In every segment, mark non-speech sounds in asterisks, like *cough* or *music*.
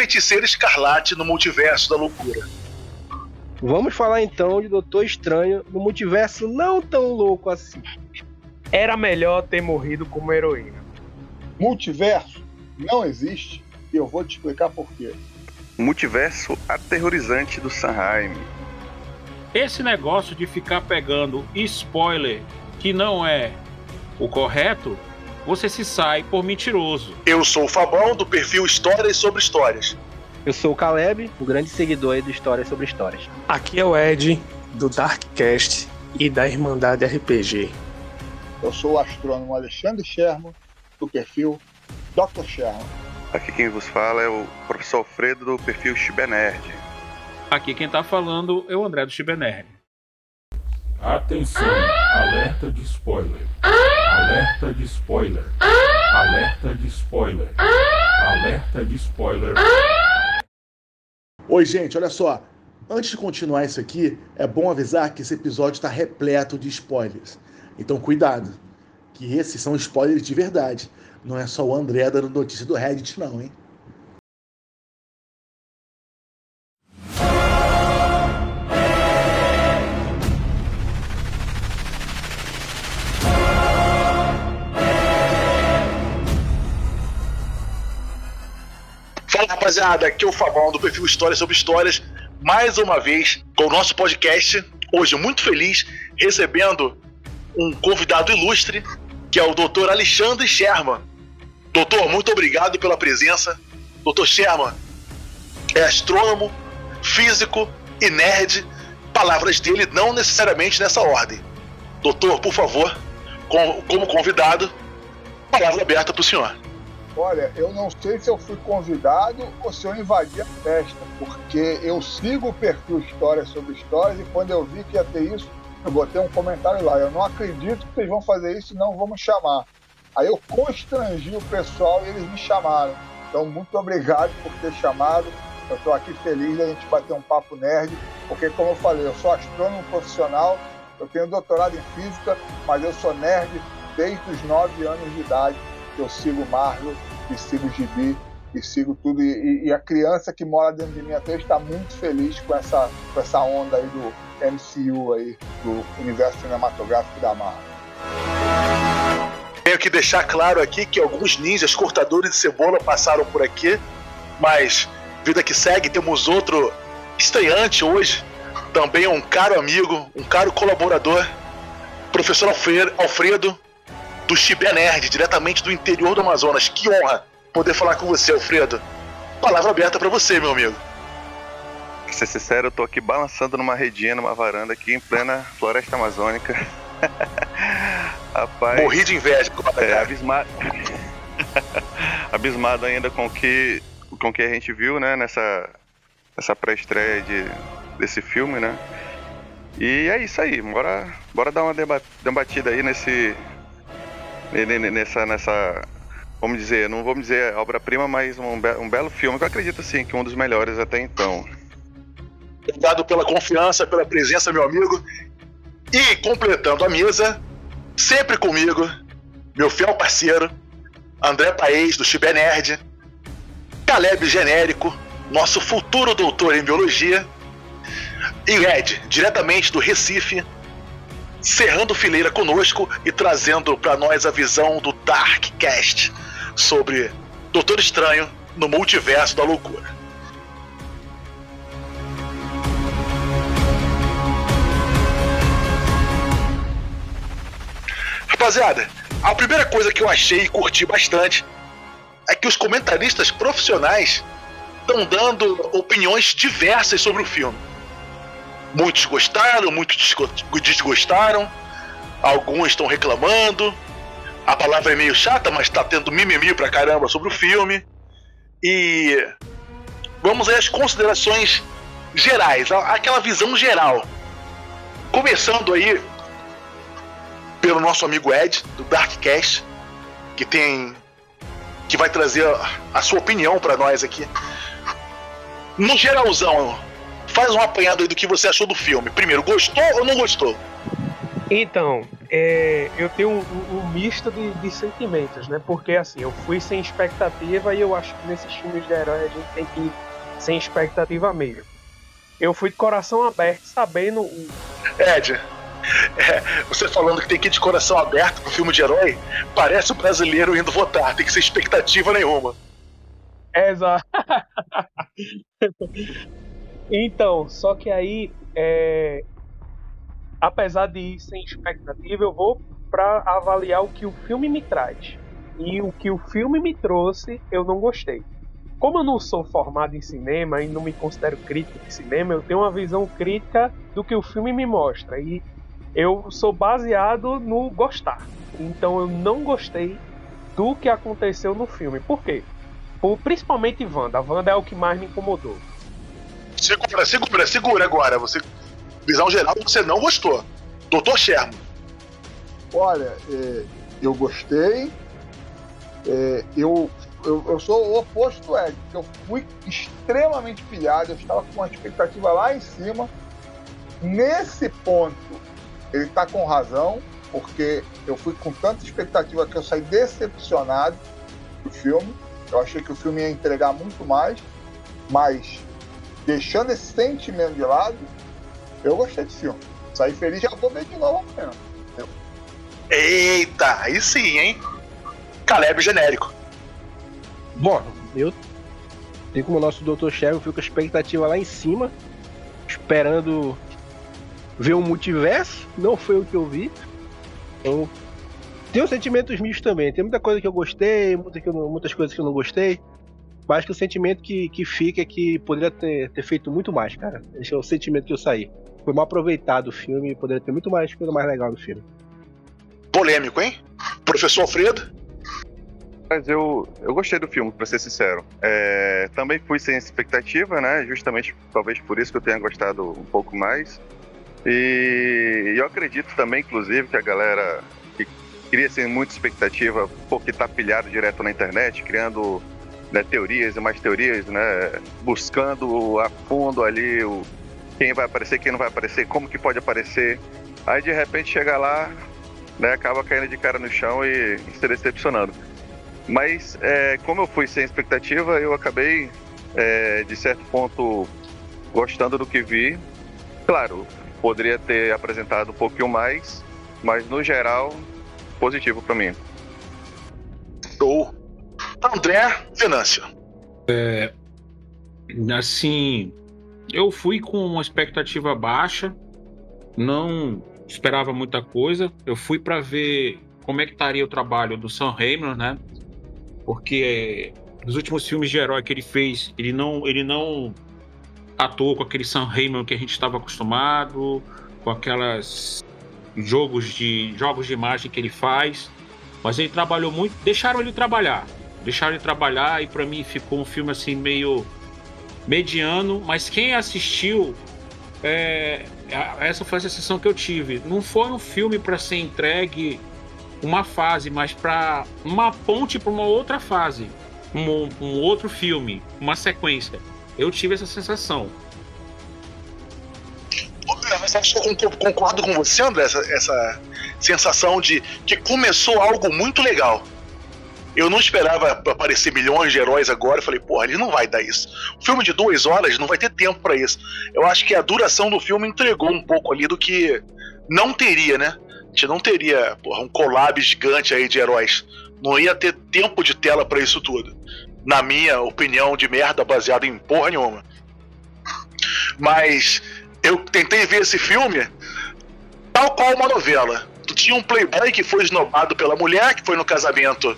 Feiticeiro Escarlate no Multiverso da Loucura. Vamos falar então de Doutor Estranho no multiverso não tão louco assim. Era melhor ter morrido como heroína. Multiverso não existe e eu vou te explicar por quê. Multiverso aterrorizante do Sanheim. Esse negócio de ficar pegando spoiler que não é o correto, você se sai por mentiroso. Eu sou o Fabão, do perfil Histórias sobre Histórias. Eu sou o Caleb, o grande seguidor aí do Histórias sobre Histórias. Aqui é o Ed, do Darkcast e da Irmandade RPG. Eu sou o astrônomo Alexandre Sherman, do perfil Dr. Sherman. Aqui quem vos fala é o professor Alfredo do perfil Chibenerd. Aqui quem tá falando é o André do Chibenerd. Atenção, alerta de spoiler. Alerta de spoiler. Alerta de spoiler. Alerta de spoiler. Oi, gente, olha só. Antes de continuar isso aqui, é bom avisar que esse episódio está repleto de spoilers. Então, cuidado, que esses são spoilers de verdade. Não é só o André dando notícia do Reddit, não, hein? Rapaziada, aqui é o Fabão do perfil Histórias sobre Histórias, mais uma vez com o nosso podcast. Hoje, muito feliz, recebendo um convidado ilustre, que é o Dr. Alexandre Sherman. Doutor, muito obrigado pela presença. Dr. Sherman é astrônomo, físico e nerd. Palavras dele não necessariamente nessa ordem. Doutor, por favor, com- como convidado, palavra aberta para o senhor. Olha, eu não sei se eu fui convidado ou se eu invadi a festa, porque eu sigo o perfil Histórias sobre Histórias e quando eu vi que ia ter isso, eu botei um comentário lá. Eu não acredito que vocês vão fazer isso e não me chamar. Aí eu constrangi o pessoal e eles me chamaram. Então, muito obrigado por ter chamado. Eu estou aqui feliz da gente bater um papo nerd, porque, como eu falei, eu sou astrônomo profissional, eu tenho doutorado em física, mas eu sou nerd desde os 9 anos de idade. Eu sigo Marvel, e sigo Gibi, e sigo tudo. E, e- a criança que mora dentro de mim até está muito feliz com essa, com essa onda aí do MCU aí, do universo cinematográfico da Marvel. Tenho que deixar claro aqui que alguns ninjas cortadores de cebola passaram por aqui, mas vida que segue, temos outro estreante hoje, também um caro amigo, um caro colaborador, professor Alfre- Alfredo, do Chibé Nerd, diretamente do interior do Amazonas. Que honra poder falar com você, Alfredo. Palavra aberta pra você, meu amigo. Pra ser sincero, eu tô aqui balançando numa redinha, numa varanda aqui em plena floresta amazônica. *laughs* Rapaz. Morri de inveja, É, abismado. *laughs* abismado ainda com o que, com o que a gente viu, né, nessa, nessa pré-estreia de, desse filme, né? E é isso aí, bora, bora dar uma deba- debatida aí nesse. Ne- ne- Nessa. nessa vamos dizer, não vamos dizer obra-prima, mas um, be- um belo filme que eu acredito sim que um dos melhores até então. Obrigado pela confiança, pela presença, meu amigo. E completando a mesa, sempre comigo, meu fiel parceiro, André Paes, do Chibé Nerd, Caleb Genérico, nosso futuro doutor em biologia, e Ed, diretamente do Recife, cerrando fileira conosco e trazendo para nós a visão do Darkcast sobre Doutor Estranho no multiverso da loucura. Rapaziada, a primeira coisa que eu achei e curti bastante é que os comentaristas profissionais estão dando opiniões diversas sobre o filme. Muitos gostaram, muitos desgo- desgostaram, alguns estão reclamando. A palavra é meio chata, mas tá tendo mimimi pra caramba sobre o filme. E vamos às considerações gerais, aquela visão geral. Começando aí pelo nosso amigo Ed, do Darkcast, que tem. que vai trazer a, a sua opinião pra nós aqui. No geralzão, faz um apanhado aí do que você achou do filme. Primeiro, gostou ou não gostou? Então, é, eu tenho um, um, misto de, de, sentimentos, né? Porque assim, eu fui sem expectativa e eu acho que nesses filmes de herói a gente tem que ir sem expectativa mesmo. Eu fui de coração aberto, sabendo. Ed, é, você falando que tem que ir de coração aberto pro filme de herói, parece o brasileiro indo votar, tem que ser expectativa nenhuma. É, exato. *laughs* então, só que aí, é, apesar de ir sem expectativa, eu vou para avaliar o que o filme me traz. E o que o filme me trouxe, eu não gostei. Como eu não sou formado em cinema e não me considero crítico de cinema, eu tenho uma visão crítica do que o filme me mostra. E eu sou baseado no gostar. Então eu não gostei do que aconteceu no filme. Por quê? Por, principalmente Wanda. A Wanda é o que mais me incomodou. Segura, segura, segura agora. Você visão geral você não gostou. Doutor Sherman. Olha, é, eu gostei. É, eu, eu, eu, sou o oposto do Ed, eu fui extremamente pilhado, eu estava com uma expectativa lá em cima. Nesse ponto, ele está com razão, porque eu fui com tanta expectativa que eu saí decepcionado do filme. Eu achei que o filme ia entregar muito mais, mas deixando esse sentimento de lado, eu gostei desse filme. Saí feliz, já vou ver de novo amanhã. Eita, aí sim, hein? Caleb genérico. Bom, eu tenho como o nosso Dr. Eu fico com a expectativa lá em cima, esperando ver um multiverso. Não foi o que eu vi. Então, tenho sentimentos mistos também. Tem muita coisa que eu gostei, muita que eu, muitas coisas que eu não gostei. Mas que o sentimento que, que fica é que poderia ter, ter feito muito mais, cara. Esse é o sentimento que eu saí foi mal aproveitado o filme, poderia ter muito mais coisa mais legal no filme. Polêmico, hein? Professor Alfredo? Mas eu, eu gostei do filme, pra ser sincero. É, também fui sem expectativa, né? Justamente, talvez por isso que eu tenha gostado um pouco mais. E eu acredito também, inclusive, que a galera que cria sem muita expectativa, porque tá pilhado direto na internet, criando né, teorias e mais teorias, né? Buscando a fundo ali o, quem vai aparecer, quem não vai aparecer, como que pode aparecer. Aí de repente chega lá, né, acaba caindo de cara no chão e, se decepcionando. Mas é, como eu fui sem expectativa, eu acabei, é, de certo ponto, gostando do que vi. Claro, poderia ter apresentado um pouquinho mais, mas no geral, positivo para mim. Show. André Venâncio. É, assim, eu fui com uma expectativa baixa, não esperava muita coisa. Eu fui para ver como é que estaria o trabalho do Sam Raimi, né? Porque nos últimos filmes de herói que ele fez, ele não, ele não atuou com aquele Sam Raimi que a gente estava acostumado, com aquelas jogos de jogos de imagem que ele faz, mas ele trabalhou muito, deixaram ele trabalhar, deixaram ele trabalhar e para mim ficou um filme assim meio mediano, mas quem assistiu, é, essa foi a sensação que eu tive. Não foi um filme para ser entregue uma fase, mas para uma ponte para uma outra fase, um, um, outro filme, uma sequência. Eu tive essa sensação. Eu concordo com você, André, essa, essa sensação de que começou algo muito legal eu não esperava aparecer milhões de heróis agora. Eu falei, porra, ele não vai dar isso. O filme de duas horas não vai ter tempo para isso. Eu acho que a duração do filme entregou um pouco ali do que não teria, né? A gente não teria porra, um collab gigante aí de heróis. Não ia ter tempo de tela para isso tudo. Na minha opinião de merda, baseada em porra nenhuma. Mas eu tentei ver esse filme tal qual uma novela. Tinha um playboy que foi esnobado pela mulher, que foi no casamento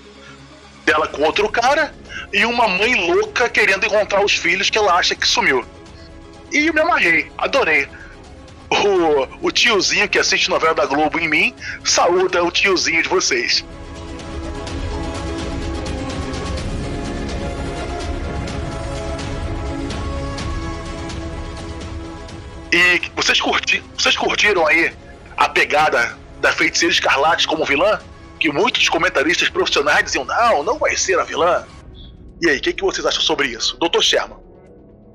dela com outro cara e uma mãe louca querendo encontrar os filhos que ela acha que sumiu. E eu me amarrei, adorei. O, o tiozinho que assiste novela da Globo em mim saúda o tiozinho de vocês. E vocês, curti, vocês curtiram aí a pegada da feiticeira escarlate como vilã? Que muitos comentaristas profissionais diziam: não, não vai ser a vilã. E aí, o que, que vocês acham sobre isso? Doutor Sherman.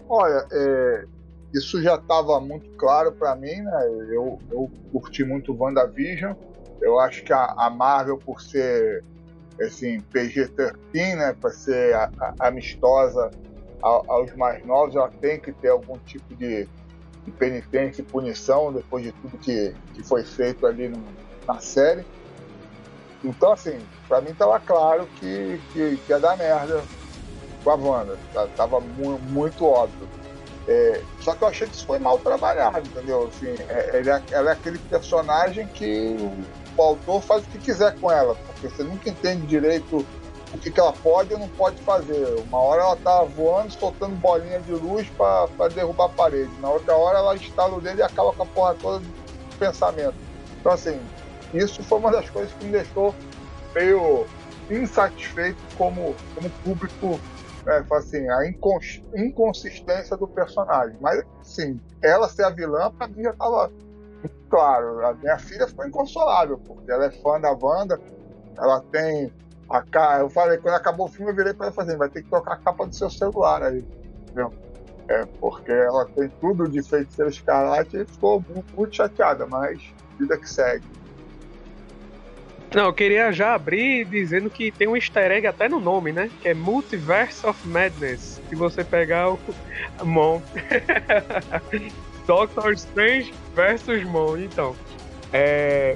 Olha, é, isso já estava muito claro para mim, né? Eu, eu curti muito WandaVision. Eu acho que a, a Marvel, por ser assim, PG-13, né, para ser a, a, amistosa aos mais novos, ela tem que ter algum tipo de, de penitência e punição depois de tudo que, que foi feito ali no, na série. Então, assim, para mim tava claro que, que, que, ia dar merda com a Wanda. Tava mu muito óbvio. É, só que eu achei que isso foi mal trabalhado, entendeu? Assim, é, é, ela é aquele personagem que o autor faz o que quiser com ela, porque você nunca entende direito o que, que ela pode ou não pode fazer. Uma hora ela tá voando, soltando bolinha de luz para derrubar a parede. Na outra hora ela instala o dedo e acaba com a porra toda do pensamento. Então, assim, isso foi uma das coisas que me deixou meio insatisfeito como, como público. É, assim, a incons inconsistência do personagem. Mas, assim, ela ser a vilã, pra mim já tava claro. A minha filha ficou inconsolável, porque ela é fã da Wanda, ela tem a cara. Eu falei, quando acabou o filme, eu virei para ela fazer, assim, vai ter que trocar a capa do seu celular aí. Entendeu? É, porque ela tem tudo de feiticeiro escarlate e ficou muito, muito chateada, mas vida que segue. Não, eu queria já abrir dizendo que tem um easter egg até no nome, né? Que é Multiverse of Madness. Se você pegar o *laughs* Mon. *laughs* Doctor Strange versus Mon. Então, é...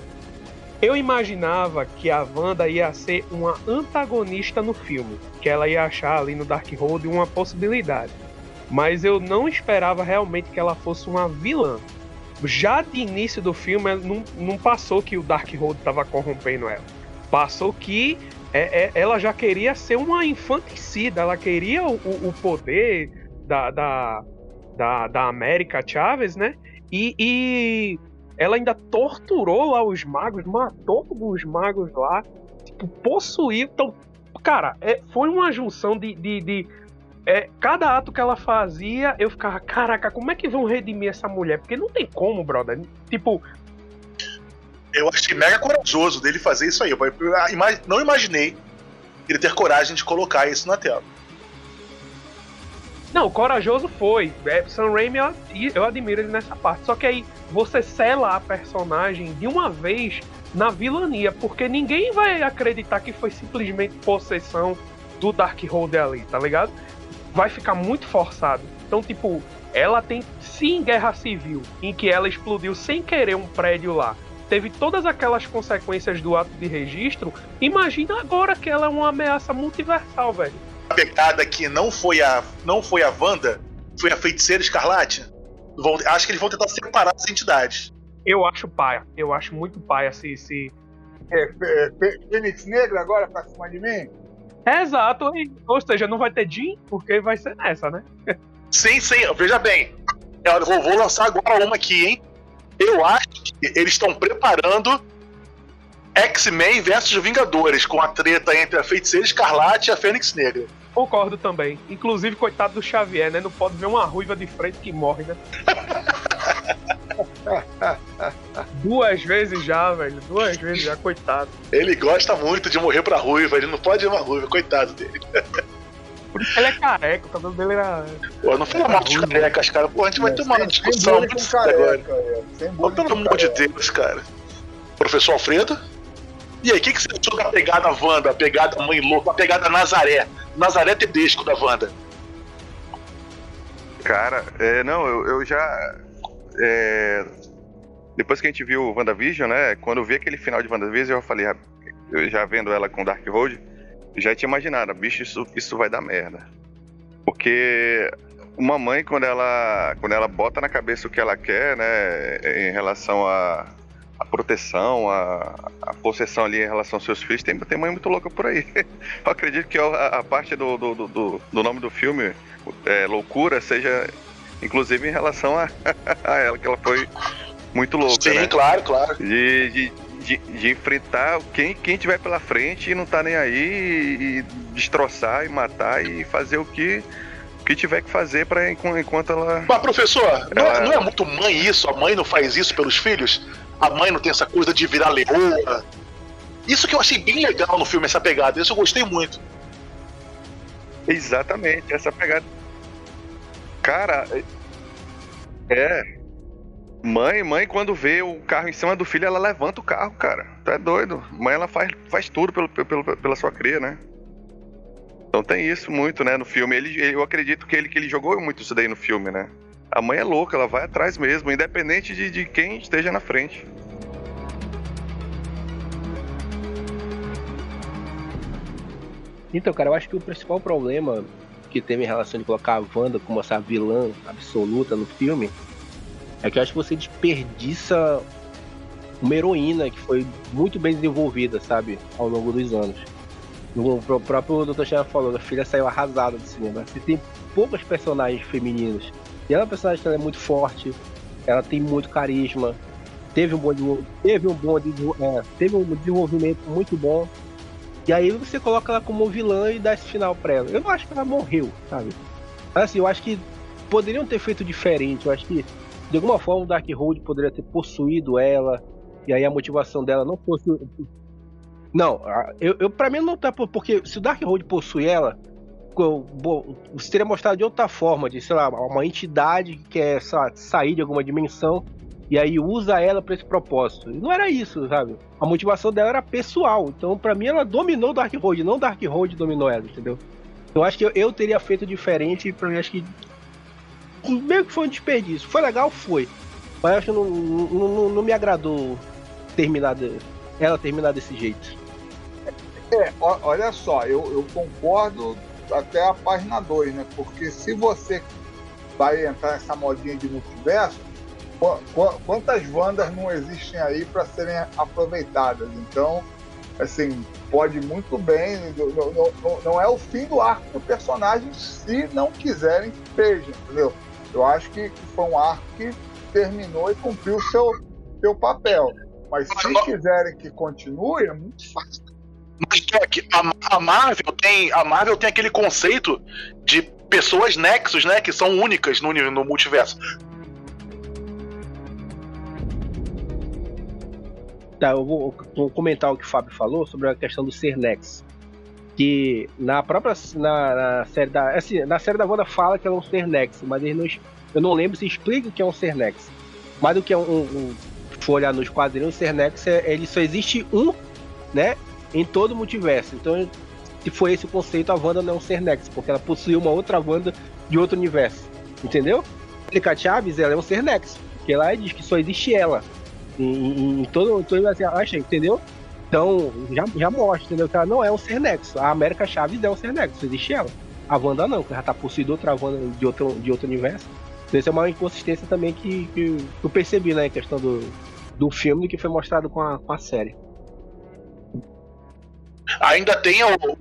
eu imaginava que a Wanda ia ser uma antagonista no filme. Que ela ia achar ali no Darkhold uma possibilidade. Mas eu não esperava realmente que ela fosse uma vilã já de início do filme, não, não passou que o Darkhold estava corrompendo ela. Passou que é, é, ela já queria ser uma infanticida, ela queria o, o poder da, da, da, da América Chaves, né? E, e, ela ainda torturou lá os magos, matou os magos lá, tipo, possuiu. Então, cara, é, foi uma junção de, de, de é, cada ato que ela fazia, eu ficava, caraca, como é que vão redimir essa mulher? Porque não tem como, brother. Tipo. Eu achei mega corajoso dele fazer isso aí. Eu não imaginei ele ter coragem de colocar isso na tela. Não, corajoso foi. É, Sam Raimi, eu, eu admiro ele nessa parte. Só que aí você sela a personagem de uma vez na vilania, porque ninguém vai acreditar que foi simplesmente possessão do Darkhold ali, tá ligado? Vai ficar muito forçado. Então, tipo, ela tem sim guerra civil, em que ela explodiu sem querer um prédio lá. Teve todas aquelas consequências do ato de registro. Imagina agora que ela é uma ameaça multiversal, velho. A pegada que não foi a não foi a Wanda, foi a feiticeira escarlate. Vão, acho que eles vão tentar separar as entidades. Eu acho paia. Eu acho muito paia se. se... É, é, Fênix Negra agora pra cima de mim? Exato, ou seja, não vai ter Jim, porque vai ser nessa, né? Sim, sim, veja bem. Eu vou, vou lançar agora uma aqui, hein? Eu acho que eles estão preparando X-Men versus Vingadores, com a treta entre a Feiticeira Escarlate e a Fênix Negra. Concordo também. Inclusive, coitado do Xavier, né? Não pode ver uma ruiva de frente que morre, né? *laughs* Duas vezes já, velho. Duas vezes já, coitado. Ele gosta muito de morrer pra ruiva, ele não pode ir uma ruiva, coitado dele. Por isso que ele é careca, o cabelo dele era. Pô, não fala mal de carecas, cara. Pô, a gente vai ter uma discussão muito careca, agora. pelo amor de Deus, cara. Professor Alfredo? E aí, o que, que você achou da pegada Wanda, a pegada Mãe Louca, a pegada Nazaré? Nazaré Tedesco da Wanda. Cara, é, não, eu, eu já. É, depois que a gente viu o WandaVision, né? Quando eu vi aquele final de WandaVision, eu falei, eu já vendo ela com Dark Road, já tinha imaginado, bicho, isso, isso vai dar merda. Porque uma mãe, quando ela, quando ela bota na cabeça o que ela quer, né, em relação a, a proteção, a, a, possessão ali em relação aos seus filhos, tem, tem mãe muito louca por aí. *laughs* Eu acredito que a, a parte do, do, do, do, nome do filme, é, Loucura, seja inclusive em relação a, *laughs* a ela, que ela foi muito louca. Sim, né? claro, claro. De, de, de, de, enfrentar quem, quem tiver pela frente e não tá nem aí, e, e destroçar e matar e fazer o que o que tiver que fazer para enquanto ela. Mas, professor, ela... Não, é, não, é, muito mãe isso? A mãe não faz isso pelos filhos? A mãe não tem essa coisa de virar leoa? Isso que eu achei bem legal no filme, essa pegada. Isso eu gostei muito. Exatamente, essa pegada. Cara, é. Mãe, mãe, quando vê o carro em cima do filho, ela levanta o carro, cara. Tu é doido. Mãe, ela faz, faz tudo pelo, pelo, pela sua cria, né? Então tem isso muito, né, no filme. Ele, eu acredito que ele, que ele jogou muito isso daí no filme, né? A mãe é louca, ela vai atrás mesmo, independente de, de quem esteja na frente. Então, cara, eu acho que o principal problema que teve em relação de colocar a Wanda como essa vilã absoluta no filme é que eu acho que você desperdiça uma heroína que foi muito bem desenvolvida, sabe, ao longo dos anos. O próprio Dr. Chama falou, a filha saiu arrasada do cinema. Você tem poucas personagens femininas. E ela é uma personagem que é muito forte, ela tem muito carisma, teve um bom, teve um bom é, teve um desenvolvimento muito bom. E aí você coloca ela como vilã e dá esse final pra ela. Eu não acho que ela morreu, sabe? Assim, eu acho que poderiam ter feito diferente. Eu acho que de alguma forma o Darkhold poderia ter possuído ela. E aí a motivação dela não fosse. Não, eu, eu para mim não tá. Porque se o Darkhold possui ela, você teria mostrado de outra forma, de, sei lá, uma entidade que quer sair de alguma dimensão e aí usa ela para esse propósito. E não era isso, sabe? A motivação dela era pessoal. Então, para mim, ela dominou Darkhold, não Darkhold dominou ela, entendeu? Eu acho que eu, eu teria feito diferente pra mim acho que meio que foi um desperdício. Foi legal? Foi. Mas acho que não, não, não, me agradou terminar de, ela terminar desse jeito. É, olha só, eu, eu concordo até a página 2, né? Porque se você vai entrar nessa modinha de multiverso, quantas Wandas não existem aí para serem aproveitadas? Então, assim, pode muito bem. Não, não, não, é o fim do arco do personagem se não quiserem que entendeu? Eu acho que, foi um arco que terminou e cumpriu o seu, seu papel. Mas se quiserem que continue, é muito fácil. Mas a, a, Marvel tem a Marvel tem aquele conceito de pessoas nexos, né, que são únicas no, no multiverso. Tá, eu vou, vou, comentar o que o Fábio falou sobre a questão do ser nexo. Que na própria na, na série da assim, na série da Wanda fala que é um ser nexo, mas ele não, eu não lembro se explica o que é um ser nexo. Mas do que é um, um, for olhar nos quadrinhos, o ser nexo é, ele só existe um, né, em todo o multiverso. Então, se foi esse o conceito, a Wanda não é um ser Nexus, porque ela possui uma outra Wanda de outro universo. Entendeu? A Chaves, ela é um ser Nexus, porque ela diz que só existe ela. Em, em, em todo, todo assim, acha, entendeu? Então, já, já mostra, entendeu? Que ela não é um ser Nexus. A América Chaves é um ser Nexus, existe ela. A Wanda não, que ela tá possuída outra Wanda de outro, de outro universo. Então, isso é uma inconsistência também que, que eu percebi, né, em questão do, do filme que foi mostrado com a, com a série. Ainda tem o,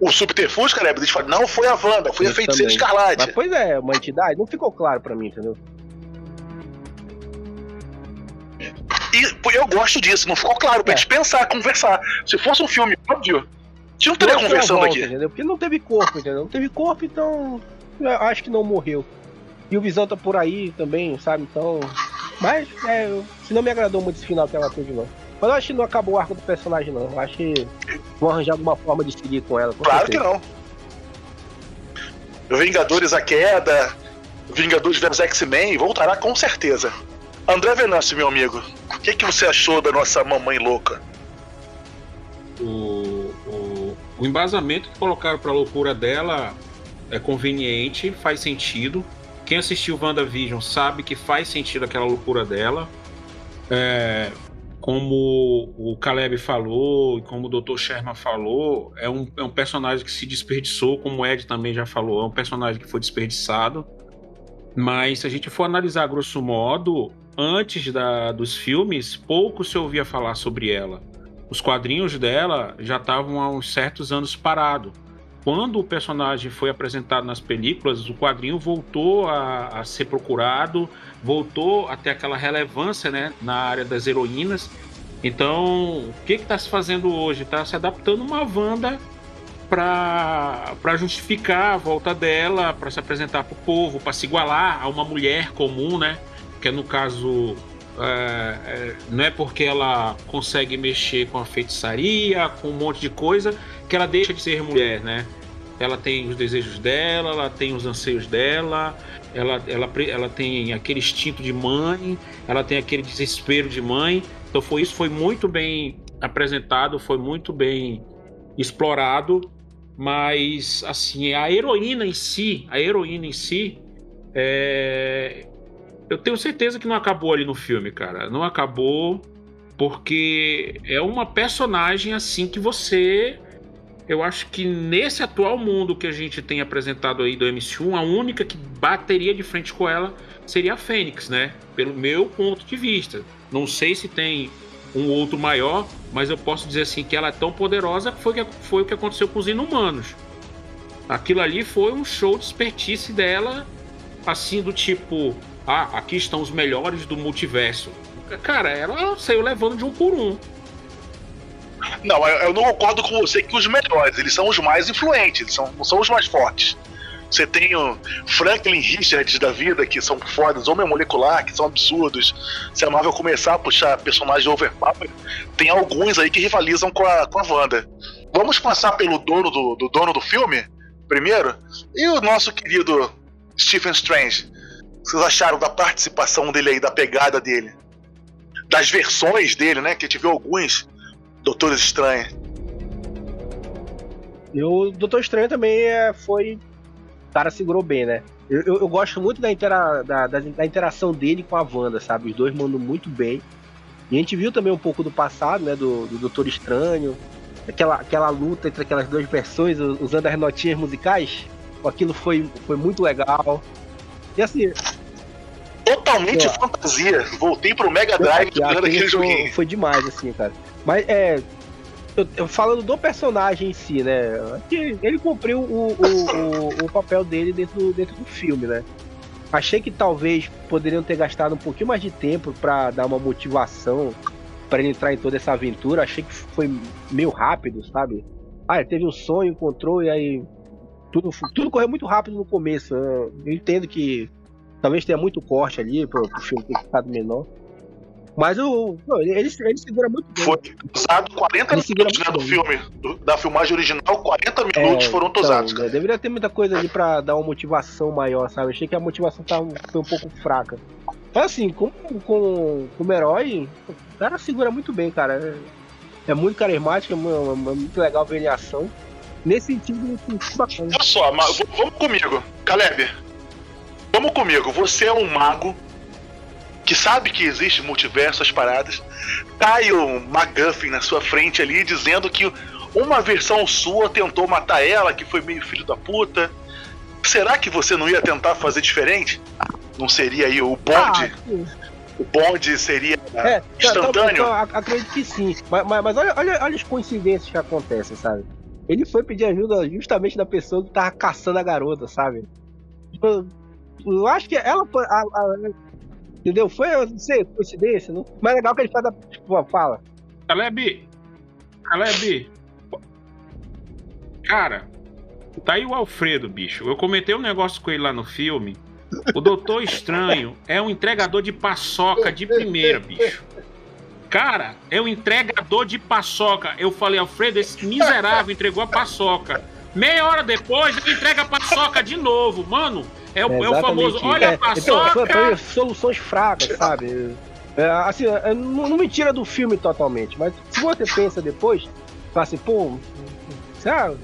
o subterfúgio, cara, eles falam, não foi a Wanda, foi a feiticeira escarlate. Mas, pois é, uma entidade, não ficou claro para mim, entendeu? E eu gosto disso, não ficou claro, pra é. gente pensar, conversar. Se fosse um filme óbvio, a gente não estaria conversando volta, aqui. Entendeu? Porque não teve corpo, entendeu? Não teve corpo, então acho que não morreu. E o Visão tá por aí também, sabe? Então. Mas, é, se não me agradou muito esse final que ela teve, não. Mas eu acho que não acabou o arco do personagem, não. Eu acho que vão arranjar alguma forma de seguir com ela. Com claro certeza. que não. Vingadores a Queda, Vingadores vs X-Men voltará com certeza. André Venâncio, meu amigo, que, que você achou da nossa mamãe louca? O, o, o embasamento que colocaram para a loucura dela é conveniente, faz sentido. Quem assistiu WandaVision sabe que faz sentido aquela loucura dela. É, como o Caleb falou e como o Dr. Sherman falou, é um, é um personagem que se desperdiçou, como o Ed também já falou, é um personagem que foi desperdiçado. Mas se a gente for analisar grosso modo, antes da, dos filmes, pouco se ouvia falar sobre ela. Os quadrinhos dela já estavam há uns certos anos parados. Quando o personagem foi apresentado nas películas, o quadrinho voltou a, a ser procurado, voltou a ter aquela relevância né, na área das heroínas. Então, o que está se fazendo hoje? Está se adaptando uma Wanda para justificar a volta dela, para se apresentar para o povo, para se igualar a uma mulher comum, né? Que no caso é, é, não é porque ela consegue mexer com a feitiçaria, com um monte de coisa, que ela deixa de ser mulher, né? Ela tem os desejos dela, ela tem os anseios dela, ela, ela, ela tem aquele instinto de mãe, ela tem aquele desespero de mãe. Então foi isso foi muito bem apresentado, foi muito bem explorado, mas assim a heroína em si, a heroína em si, é... eu tenho certeza que não acabou ali no filme, cara. Não acabou porque é uma personagem assim que você eu acho que nesse atual mundo que a gente tem apresentado aí do MC1, a única que bateria de frente com ela seria a Fênix, né? Pelo meu ponto de vista. Não sei se tem um outro maior, mas eu posso dizer assim que ela é tão poderosa que foi, foi o que aconteceu com os inumanos. Aquilo ali foi um show de expertise dela, assim, do tipo: ah, aqui estão os melhores do multiverso. Cara, ela saiu levando de um por um. Não, eu não concordo com você que os melhores, eles são os mais influentes, eles são, são os mais fortes. Você tem o Franklin Richards da vida, que são fodas, Homem Molecular, que são absurdos. Se a Marvel começar a puxar personagens overpower, tem alguns aí que rivalizam com a, com a Wanda. Vamos passar pelo dono do, do dono do filme, primeiro? E o nosso querido Stephen Strange? Vocês acharam da participação dele aí, da pegada dele? Das versões dele, né? Que viu alguns Doutores Estranhos. E o Doutor Estranho também é, foi. O cara segurou bem, né? Eu, eu, eu gosto muito da, intera, da, da, da, interação dele com a Wanda, sabe? Os dois mandam muito bem. E a gente viu também um pouco do passado, né? Do, do Doutor Estranho. Aquela, aquela luta entre aquelas duas versões, usando as notinhas musicais. Aquilo foi, foi muito legal. E assim, totalmente fantasia. Voltei pro Mega Drive jogando aquele joguinho. Foi demais, assim, cara. Mas é. Eu, eu, falando do personagem em si, né? Ele cumpriu o, o, o, o, papel dele dentro, dentro do filme, né? Achei que talvez poderiam ter gastado um pouquinho mais de tempo para dar uma motivação para ele entrar em toda essa aventura. Achei que foi meio rápido, sabe? Ah, ele teve um sonho, encontrou e aí tudo, tudo correu muito rápido no começo. Eu entendo que talvez tenha muito corte ali pro, pro filme ter ficado menor. Mas o. ele, ele segura muito bem. Foi usado 40 ele minutos né, do filme. Do, da filmagem original, 40 minutos é, foram usados. Então, deveria ter muita coisa ali pra dar uma motivação maior, sabe? Achei que a motivação tava, foi um pouco fraca. Mas assim, como, como, como herói, o cara segura muito bem, cara. É, é muito carismático, é, é muito legal ver ele em ação. Nesse sentido. Olha só, mas vamos comigo. Caleb, vamos comigo. Você é um mago que sabe que existe multiverso, as paradas, cai o McGuffin na sua frente ali dizendo que uma versão sua tentou matar ela, que foi meio filho da puta. Será que você não ia tentar fazer diferente? Não seria aí o bonde? Ah, o bonde seria é, instantâneo? Então, acredito que sim. Mas, mas, mas olha, olha, olha as coincidências que acontecem, sabe? Ele foi pedir ajuda justamente da pessoa que tava caçando a garota, sabe? Tipo, eu acho que ela. A, a, Entendeu? Foi, não sei, coincidência, não? Mas é legal que ele faz a. Tipo, fala. Caleb! Caleb! Cara, tá aí o Alfredo, bicho. Eu comentei um negócio com ele lá no filme. O Doutor Estranho é um entregador de paçoca de primeira, bicho. Cara, é um entregador de paçoca. Eu falei, Alfredo, esse miserável entregou a paçoca. Meia hora depois, ele entrega a paçoca de novo. Mano, é o, é, é o famoso, olha é, a paçoca. Então, soluções fracas, sabe? É, assim, é, não, não me tira do filme totalmente, mas se você pensa depois, fala assim, pô, sabe,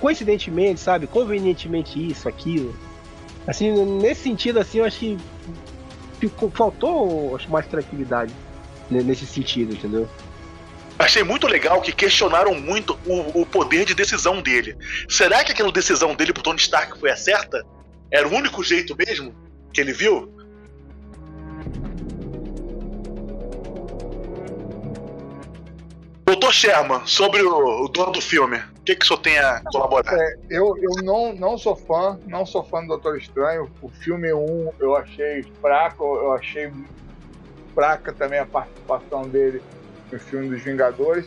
coincidentemente, sabe, convenientemente isso, aquilo. Assim, nesse sentido, assim, eu acho que ficou, faltou acho, mais tranquilidade nesse sentido, entendeu? Achei muito legal que questionaram muito o, o, poder de decisão dele. Será que aquela decisão dele pro Tony Stark foi a certa? Era o único jeito mesmo que ele viu? Doutor Sherman, sobre o, o, dono do filme, o que, que o senhor tem a colaborar? É, eu eu não, não sou fã, não sou fã do Doutor Estranho. O filme 1 eu achei fraco, eu achei fraca também a participação dele no filme dos Vingadores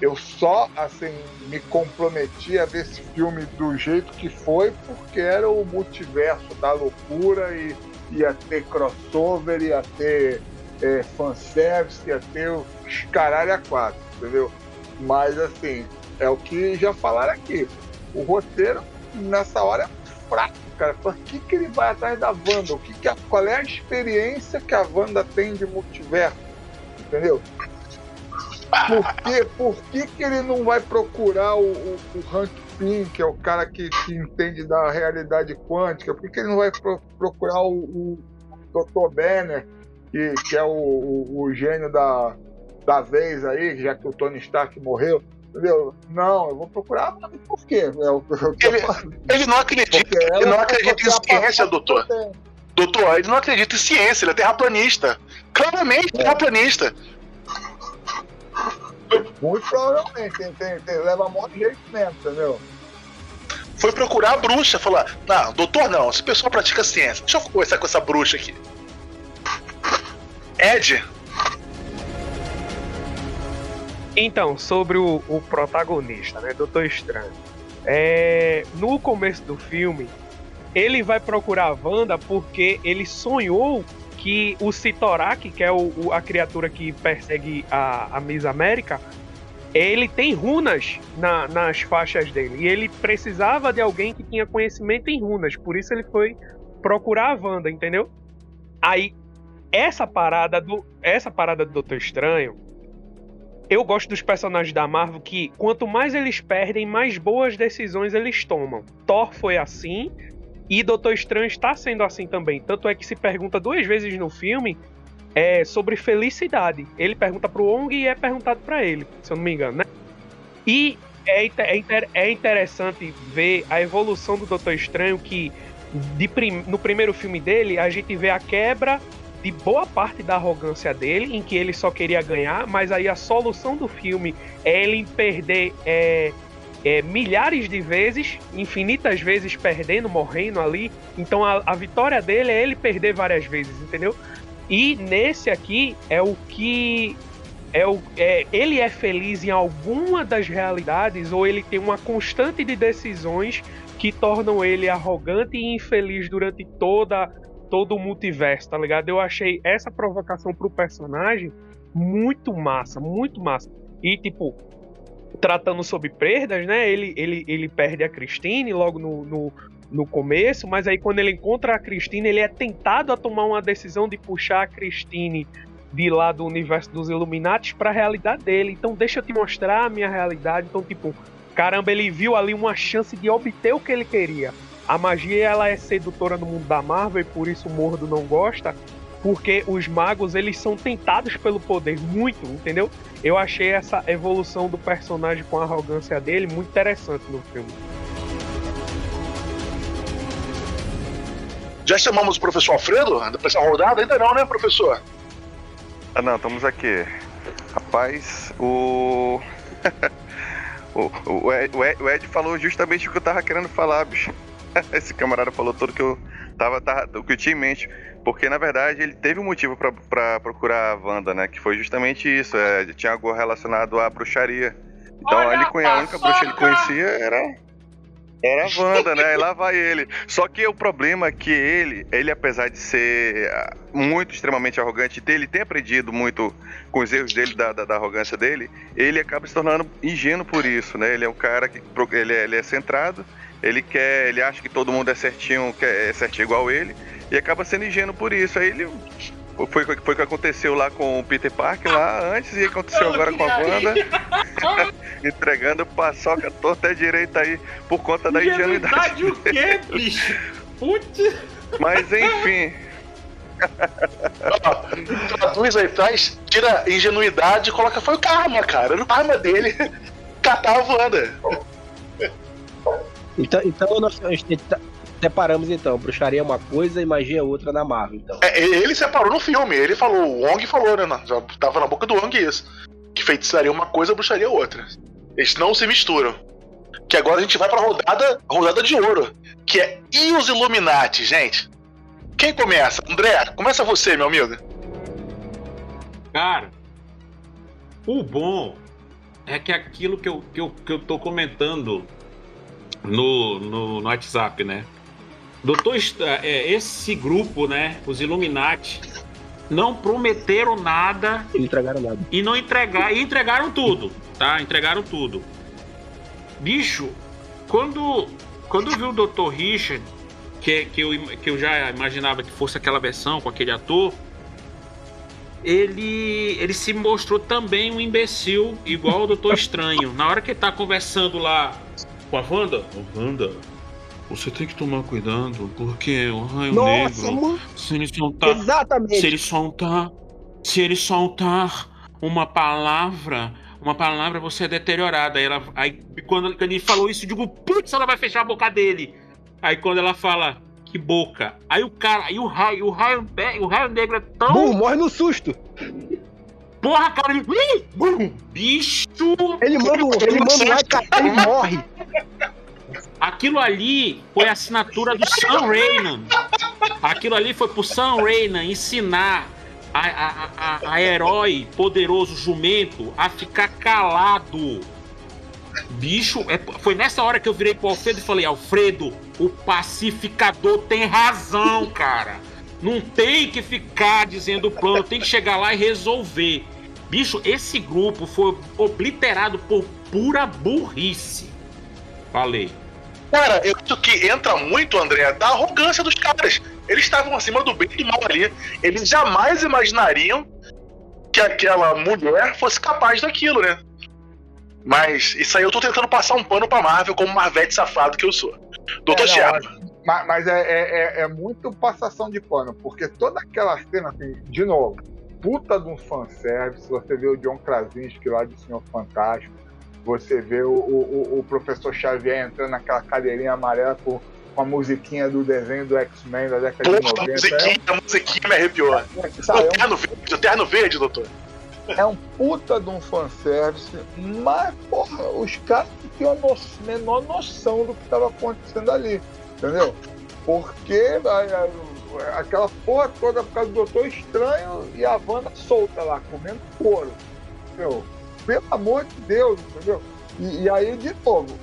eu só assim me comprometi a ver esse filme do jeito que foi porque era o multiverso da loucura e ia ter crossover, ia ter é, fanservice, ia ter os caralho a quatro, entendeu? Mas assim, é o que já falaram aqui. O roteiro nessa hora é fraco cara. Por que, que ele vai atrás da Wanda? O que que a, qual é a experiência que a Wanda tem de multiverso? Entendeu? Por, que, por que, que ele não vai procurar o, o, o Hank Pym, que é o cara que, que entende da realidade quântica? Por que, que ele não vai pro, procurar o, o Dr. Banner, que, que é o, o, o gênio da, da vez aí, já que o Tony Stark morreu? Entendeu? Não, eu vou procurar por quê? Eu, eu, Ele, ele não acredita, ele não acredita em ciência, doutor. Doutor, ele não acredita em ciência, ele é terraplanista. Claramente terraplanista. Muito provavelmente, tem, tem, tem, leva a mão de jeito mesmo, entendeu? Foi procurar a bruxa, falar: Não, doutor, não, esse pessoal pratica ciência. Deixa eu conversar com essa bruxa aqui. Ed, Então, sobre o, o protagonista, né, Doutor Estranho. É, no começo do filme, ele vai procurar a Wanda porque ele sonhou que o Sitorak, que é o, o- a criatura que persegue a, a Miss América, ele tem runas na- nas faixas dele. E ele precisava de alguém que tinha conhecimento em runas. Por isso ele foi procurar a Wanda, entendeu? Aí, essa parada do, essa parada do Doutor Estranho eu gosto dos personagens da Marvel que quanto mais eles perdem, mais boas decisões eles tomam. Thor foi assim e Doutor Estranho está sendo assim também. Tanto é que se pergunta duas vezes no filme é, sobre felicidade. Ele pergunta pro Wong e é perguntado para ele, se eu não me engano, né? E é, é é interessante ver a evolução do Doutor Estranho que prim- no primeiro filme dele a gente vê a quebra de boa parte da arrogância dele, em que ele só queria ganhar, mas aí a solução do filme é ele perder é, é, milhares de vezes, infinitas vezes perdendo, morrendo ali. Então a, a vitória dele é ele perder várias vezes, entendeu? E nesse aqui é o que é o, é, ele é feliz em alguma das realidades ou ele tem uma constante de decisões que tornam ele arrogante e infeliz durante toda todo o multiverso, tá ligado? Eu achei essa provocação pro personagem muito massa, muito massa. E, tipo, tratando sobre perdas, né? Ele, ele, ele perde a Christine logo no, no, no começo, mas aí quando ele encontra a Christine, ele é tentado a tomar uma decisão de puxar a Christine de lá do universo dos Illuminati para a realidade dele. Então, deixa eu te mostrar a minha realidade. Então, tipo, caramba, ele viu ali uma chance de obter o que ele queria. A magia ela é sedutora no mundo da Marvel e por isso o Mordo não gosta, porque os magos eles são tentados pelo poder muito, entendeu? Eu achei essa evolução do personagem com a arrogância dele muito interessante no filme. já chamamos o professor Alfredo pra essa rodada? Ainda não, né, professor? Ah, não, estamos aqui. Rapaz, o. *laughs* o, o Ed- o Ed falou justamente o que eu tava querendo falar, bicho. *laughs* Esse camarada falou tudo que eu tava, tava o que eu tinha em mente. Porque, na verdade, ele teve um motivo pra, pra procurar a Wanda, né? Que foi justamente isso. É, tinha algo relacionado à bruxaria. Então, Olha ele conhe- a única bruxa que ele conhecia era. Era a Wanda, né? E lá *laughs* vai ele. Só que o problema é que ele, ele apesar de ser ah, muito extremamente arrogante, ele tem aprendido muito com os erros dele, da, da, da arrogância dele, ele acaba se tornando ingênuo por isso, né? Ele é um cara que ele é, ele é centrado, ele quer, ele acha que todo mundo é certinho, quer, é certinho igual ele, e acaba sendo ingênuo por isso. Aí ele foi foi o que aconteceu lá com o Peter Parker lá antes e aconteceu agora com a Wanda, *laughs* entregando paçoca torta à direita aí por conta da ingenuidade. Ingenuidade o quê, bicho? Putz. Mas enfim, Traduz aí, traz, tira ingenuidade e coloca. Foi o karma, cara. Era o karma dele *laughs* catar a Wanda. Então, então nós a gente tá- separamos então. Bruxaria é uma coisa e magia é outra na Marvel, então. É, ele separou no filme. Ele falou, o Wong falou, né? Já tava na boca do Wong isso. Que feitiçaria uma coisa, bruxaria outra. Eles não se misturam. Que agora a gente vai pra rodada, rodada de ouro. Que é E os Illuminati, gente? Quem começa? André, começa você, meu amigo. Cara, o bom é que aquilo que eu, que eu, que eu tô comentando no, no, no WhatsApp, né? Doutor, Est- é, esse grupo, né? Os Illuminati, não prometeram nada Não entregaram nada. e não entregar e entregaram tudo, tá? Entregaram tudo. Bicho, quando quando eu vi o Dr. Richard que, que, eu, que eu já imaginava que fosse aquela versão com aquele ator, ele, ele se mostrou também um imbecil, igual o Doutor Estranho. Na hora que ele tá conversando lá com a Wanda, oh, Wanda, você tem que tomar cuidado, porque o Raio Nossa, Negro, mano. se ele soltar, Exatamente. se ele soltar, se ele soltar uma palavra, uma palavra você é deteriorada. Aí, ela, aí quando ele falou isso, eu digo, putz, ela vai fechar a boca dele. Aí quando ela fala, que boca. Aí o cara, aí o raio, o raio, o raio negro é tão. Bum, morre no susto. Porra, cara, ele. Bicho! Ele manda, um- ele manda um cara, ele morre. Aquilo ali foi a assinatura do Sam Raimi. Aquilo ali foi pro Sam Raimi ensinar a, a, a, a herói poderoso jumento a ficar calado. Bicho, é- foi nessa hora que eu virei pro Alfredo e falei: Alfredo, o pacificador tem razão, cara. Não tem que ficar dizendo o plano, tem que chegar lá e resolver. Bicho, esse grupo foi obliterado por pura burrice. Falei. Cara, eu acho que entra muito, André, da arrogância dos caras. Eles estavam acima do bem e do mal ali. Eles jamais imaginariam que aquela mulher fosse capaz daquilo, né? Mas isso aí eu tô tentando passar um pano pra Marvel como Marvete safado que eu sou. Doutor É, não, Thiago. Mas, mas é, é, é- é muito passação de pano, porque toda aquela cena, assim, de novo, puta de um fanservice, você vê o John Krasinski lá de Senhor Fantástico, você vê o, o, o- professor Xavier entrando naquela cadeirinha amarela com, com a musiquinha do desenho do X-Men da década de Porra, a 90. musiquinha, a musiquinha me arrepiou. É, sabe, O é um terno verde, o terno verde, doutor. é um puta de um fanservice, mas, porra, os caras não tinham a no- menor noção do que estava acontecendo ali, entendeu? Porque a- a- aquela porra toda por causa do Doutor Estranho e a Wanda solta lá, comendo couro, entendeu? Pelo amor de Deus, entendeu? E, e aí, de novo,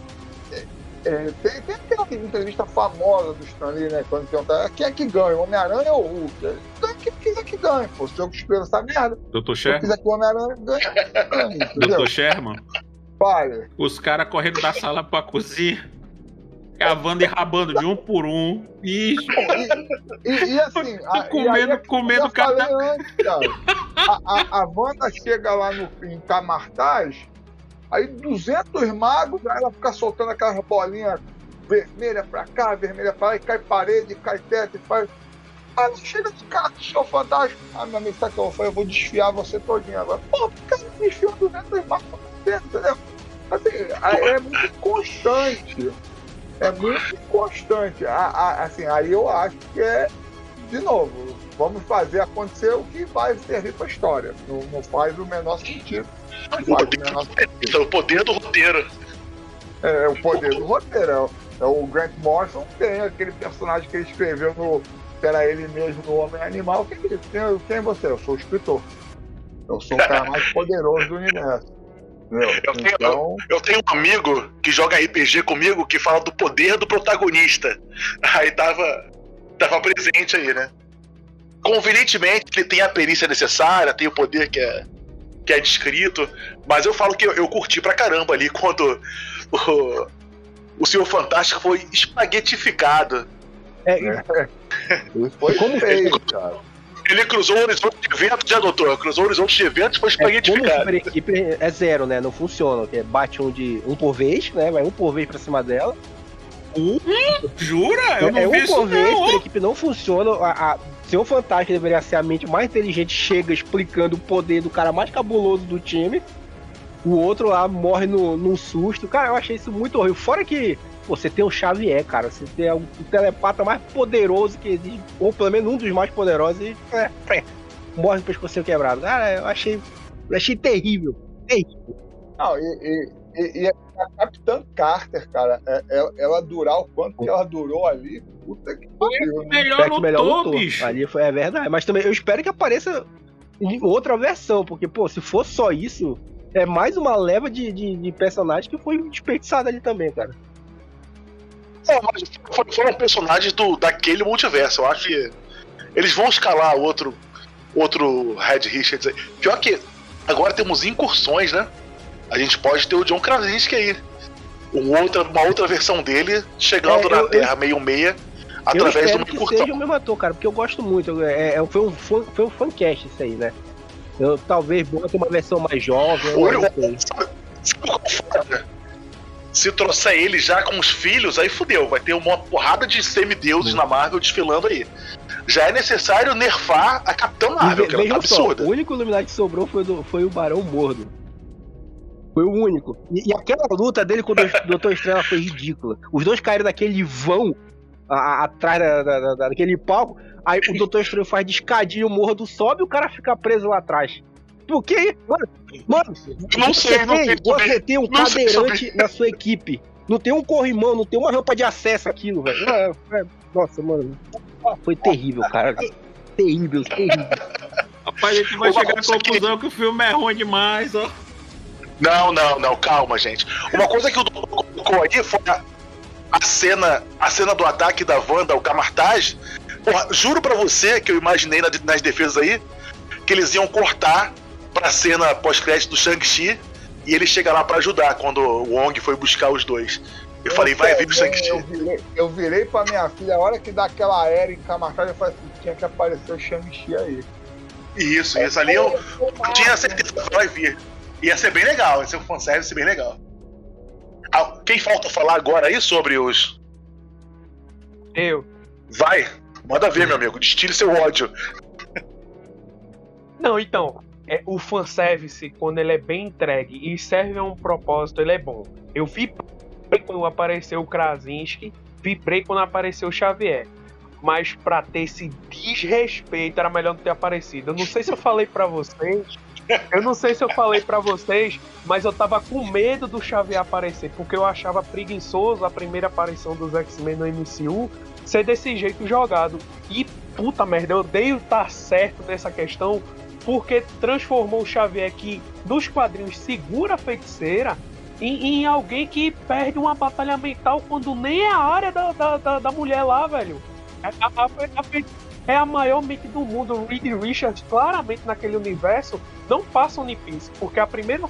é, é, tem, tem aquela entrevista famosa do Stanley, né? Quando pergunta quem é que ganha, o Homem-Aranha ou o Hulk? Quem quiser que ganhe, pô. Se eu escolher essa merda, Doutor se eu Sherman? quiser que o Homem-Aranha ganhe? *laughs* Doutor Sherman? Fale. Os caras correndo da sala pra cozinha. Cavando e rabando de um por um. Bicho. E, e assim, *laughs* a, Comendo- e aí é que comendo falei cada- antes, cara. A, a, a Wanda chega lá no, em Camartaz, aí 200 magos, aí ela fica soltando aquelas bolinhas vermelha pra cá, vermelha pra lá, e cai parede, cai teto, e faz. Aí ela chega de cara do show fantástico. Ah, meu amigo, sabe o que eu vou fazer? Eu vou desfiar você todinho agora. Pô, o cara desfiou 200 magos pra você, entendeu? Assim, aí é muito constante. É muito constante. A- a- assim, aí eu acho que é, de novo, vamos fazer acontecer o que vai servir pra história. Não, não faz o menor sentido. Não faz o menor sentido. É o poder do roteiro. É, o poder do roteiro. É o, é Grant Morrison tem aquele personagem que ele escreveu no. era ele mesmo no Homem Animal. Quem, quem, quem é você? Eu sou o escritor. Eu sou o cara mais *laughs* poderoso do universo. Eu tenho- Então, Eu tenho um amigo que joga RPG comigo que fala do poder do protagonista. *laughs* Aí tava, tava presente aí, né? Convenientemente, ele tem a perícia necessária, tem o poder que é, que é descrito, mas eu falo que eu, eu curti pra caramba ali quando o, o Senhor Fantástico foi espaguetificado. É, *laughs* isso foi Como feio, cara. Ele cruzou o horizonte de eventos, já doutor? Cruzou o horizonte de eventos e foi É, super equipe é zero, né? Não funciona. que é Bate um de um por vez, né? Vai um por vez pra cima dela. Jura? Eu não é vi um isso por vez, não. super equipe não funciona. A, a Senhor Fantástico deveria ser a mente mais inteligente, chega explicando o poder do cara mais cabuloso do time. O outro lá morre no, num susto. Cara, eu achei isso muito horrível. Fora que você tem o Xavier, cara. Você tem o, telepata mais poderoso que existe. Ou pelo menos um dos mais poderosos. E é, é, morre com o pescocinho quebrado. Cara, eu achei, eu achei terrível. Terrível. Não, e, e- e- e a Capitã Carter, cara, é- é- ela durar o quanto que ela durou ali, puta que pariu, né? Melhor lutou, melhor lutou. bicho. Ali foi, é verdade. Mas também eu espero que apareça em outra versão, porque, pô, se for só isso, é mais uma leva de, de, de personagem que foi desperdiçada ali também, cara. É, mas for- foram personagens do, daquele multiverso. Eu acho que eles vão escalar outro, outro Red Richards aí. Pior que agora temos incursões, né? A gente pode ter o John Krasinski aí. Um outra, uma outra versão dele chegando É, na eu- Terra meio meia. eu através de uma que incursão. seja o mesmo ator, cara, porque eu gosto muito. É, é- foi, um, foi, foi um fancast isso aí, né? Eu, talvez bote uma versão mais jovem. Olha, eu não sei. sabe, sabe qual é foda? Se trouxer ele já com os filhos, aí fudeu. Vai ter uma porrada de semideuses na Marvel desfilando aí. Já é necessário nerfar a Capitã Marvel, ve- que ela tá vejam só, absurda. o único Illuminati que sobrou foi, do- foi o Barão Mordo. Foi o único. E, e aquela luta dele com o *laughs* Doutor Estrela foi ridícula. Os dois caíram naquele vão a- a- atrás da, da- da- daquele palco. Aí o Doutor Estranho faz de escadinha, o mordo sobe e o cara fica preso lá atrás. Por quê? Mano, mano Não você sei, não tem, sei você tem um não sei cadeirante na sua equipe. Não tem um corrimão, não tem uma rampa de acesso aquilo, velho. É, é, nossa, mano. Foi terrível, cara. Terrível, terrível. Rapaz, a gente vai Uma chegar à coisa que- conclusão que o filme é ruim demais, ó. Não, não, não, calma, gente. Uma coisa que o Doutor colocou aí foi a, a cena, a cena do ataque da Wanda, o Camartage. Porra, juro pra você que eu imaginei na- nas defesas aí que eles iam cortar pra cena pós-crédito do Shang-Chi e ele chega lá pra ajudar quando o Wong foi buscar os dois. Eu falei, vai vir o Eu Shang-Chi. virei, eu virei pra minha filha, a hora que dá aquela aérea em Camartagem, eu falei assim, tinha que aparecer o Shang-Chi aí. Isso, isso ali eu, eu tinha certeza que vai vir. Ia ser bem legal, ia ser um fanservice bem legal. Ah, Quem falta falar agora aí sobre os. Eu. Vai, manda ver, meu amigo, destile seu ódio. Não, então, é, o fanservice, quando ele é bem entregue e serve a um propósito, ele é bom. Eu vibrei quando apareceu o Krasinski, vibrei quando apareceu o Xavier. Mas pra ter esse desrespeito, era melhor não ter aparecido. Eu não sei se eu falei pra vocês. *laughs* Eu não sei se eu falei pra vocês, mas eu tava com medo do Xavier aparecer, porque eu achava preguiçoso a primeira aparição dos X-Men no MCU ser desse jeito jogado. E puta merda, eu odeio estar certo nessa questão, porque transformou o Xavier que nos quadrinhos segura a feiticeira em, em alguém que perde uma batalha mental quando nem é a área da, da, da, da mulher lá, velho. A, a, a- a é a maior mente do mundo. O Reed Richards, claramente naquele universo, não passa One Piece, porque a primeira.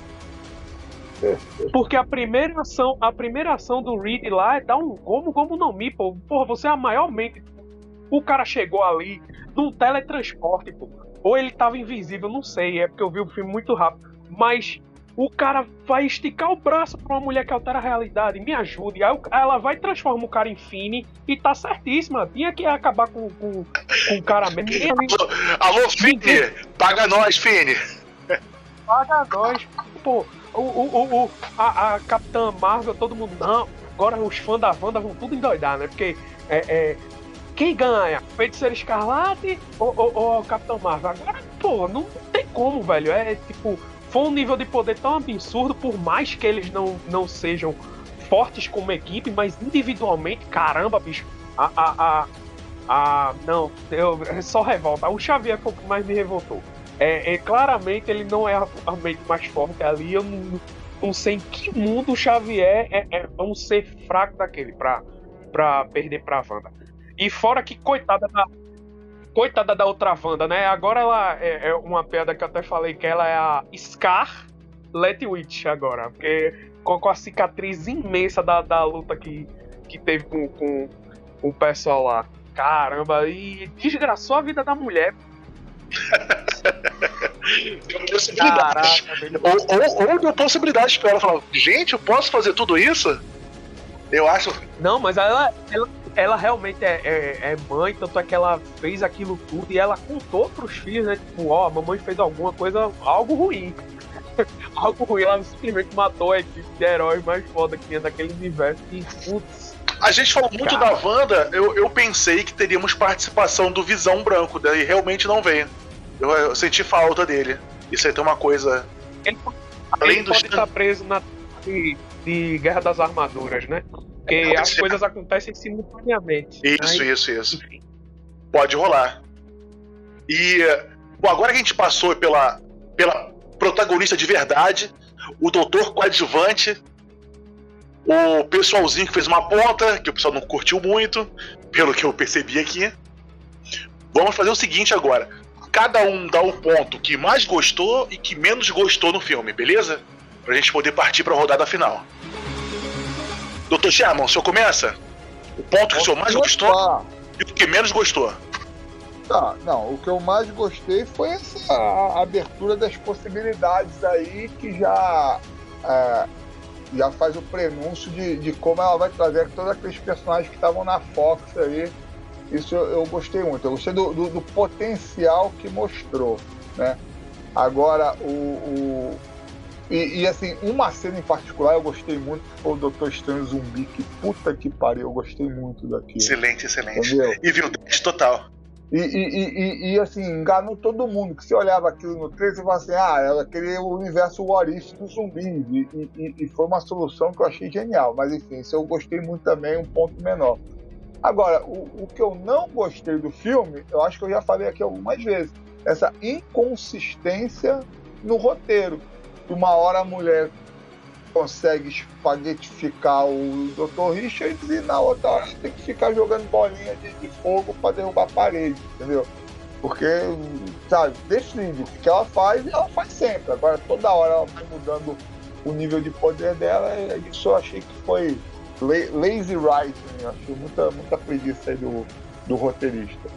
Porque a primeira ação, a primeira ação do Reed lá é dar um como, como não me, pô. Porra, você é a maior mente. O cara chegou ali num teletransporte, pô. Ou ele tava invisível, não sei, é porque eu vi o filme muito rápido. Mas o cara vai esticar o braço pra uma mulher que altera a realidade, me ajude. Aí ela vai e transforma o cara em Fini e tá certíssima. Tinha que acabar com, com, com o cara mesmo. *laughs* Alô, Fini, paga nós, Fini. paga nós. Pô, o, o, o, o- a, a Capitã Marvel, todo mundo. Não, agora os fãs da Wanda vão tudo endoidar, né? Porque é, é, quem ganha? Feiticeiro Escarlate ou, ou, ou Capitão Marvel? Agora, pô, não tem como, velho. É tipo, foi um nível de poder tão absurdo, por mais que eles não, não sejam fortes como equipe, mas individualmente, caramba, bicho. A. a, a, a- não, eu, é só revolta. O Xavier foi o que mais me revoltou. É, é, claramente ele não é a, a mente mais forte ali. Eu não, não sei em que mundo o Xavier é, é um ser fraco daquele pra, pra perder pra Wanda. E fora que, coitada da. Coitada da outra Wanda, né? Agora ela é, é uma piada que eu até falei que ela é a Scar Let Witch agora. Porque com, com a cicatriz imensa da, da luta que, que teve com, com, o pessoal lá. Caramba, e desgraçou a vida da mulher. *laughs* Deu possibilidades. Caraca. Ou, ou, ou deu possibilidades pra ela falar, gente, eu posso fazer tudo isso? Eu acho. Não, mas ela, ela, ela realmente é, é, é mãe, tanto é que ela fez aquilo tudo e ela contou pros filhos, né? Tipo, ó, a mamãe fez alguma coisa, algo ruim. *laughs* algo ruim, ela simplesmente matou a equipe de heróis mais foda que tinha daquele universo e, putz, A gente falou muito Cara. da Wanda, eu, eu pensei que teríamos participação do Visão Branco, daí realmente não veio. Eu, eu senti falta dele. Isso aí tem uma coisa. ele, Além ele dos. pode estar preso na de, de Guerra das Armaduras, né? Porque Pode as coisas acontecem simultaneamente. Isso, Aí, isso, isso. enfim. Pode rolar. E bom, agora que a gente passou pela, pela protagonista de verdade, o doutor coadjuvante, o pessoalzinho que fez uma ponta, que o pessoal não curtiu muito, pelo que eu percebi aqui. Vamos fazer o seguinte agora. Cada um dá o ponto que mais gostou e que menos gostou no filme, beleza? Pra gente poder partir pra rodada final. Doutor Sherman, o senhor começa? O ponto que o senhor mais gostou? E o que menos gostou? Tá, não, o que eu mais gostei foi essa abertura das possibilidades aí que já é, já faz o prenúncio de, de como ela vai trazer todos aqueles personagens que estavam na Fox aí. Isso eu, eu gostei muito. Eu gostei do, do- do potencial que mostrou, né? Agora, o... o- e, e, assim, uma cena em particular eu gostei muito, que foi o Doutor Estranho Zumbi, que puta que pariu, eu gostei muito daquilo. Excelente, excelente. Entendeu? E viu, total. E, e, e, assim, enganou todo mundo. Que você olhava aquilo no trailer e falava assim: ah, ela queria o universo What If dos zumbis. E, e- e- e foi uma solução que eu achei genial. Mas enfim, isso eu gostei muito também, um ponto menor. Agora, o, o que eu não gostei do filme, eu acho que eu já falei aqui algumas vezes, essa inconsistência no roteiro. Uma hora a mulher consegue espaguetificar o Dr. Richards e na outra hora tem que ficar jogando bolinha de, de fogo para derrubar a parede, entendeu? Porque, sabe, decide o que ela faz e ela faz sempre. Agora toda hora ela vai mudando o nível de poder dela e isso eu achei que foi la- lazy writing, achei muita, muita preguiça aí do, do roteirista.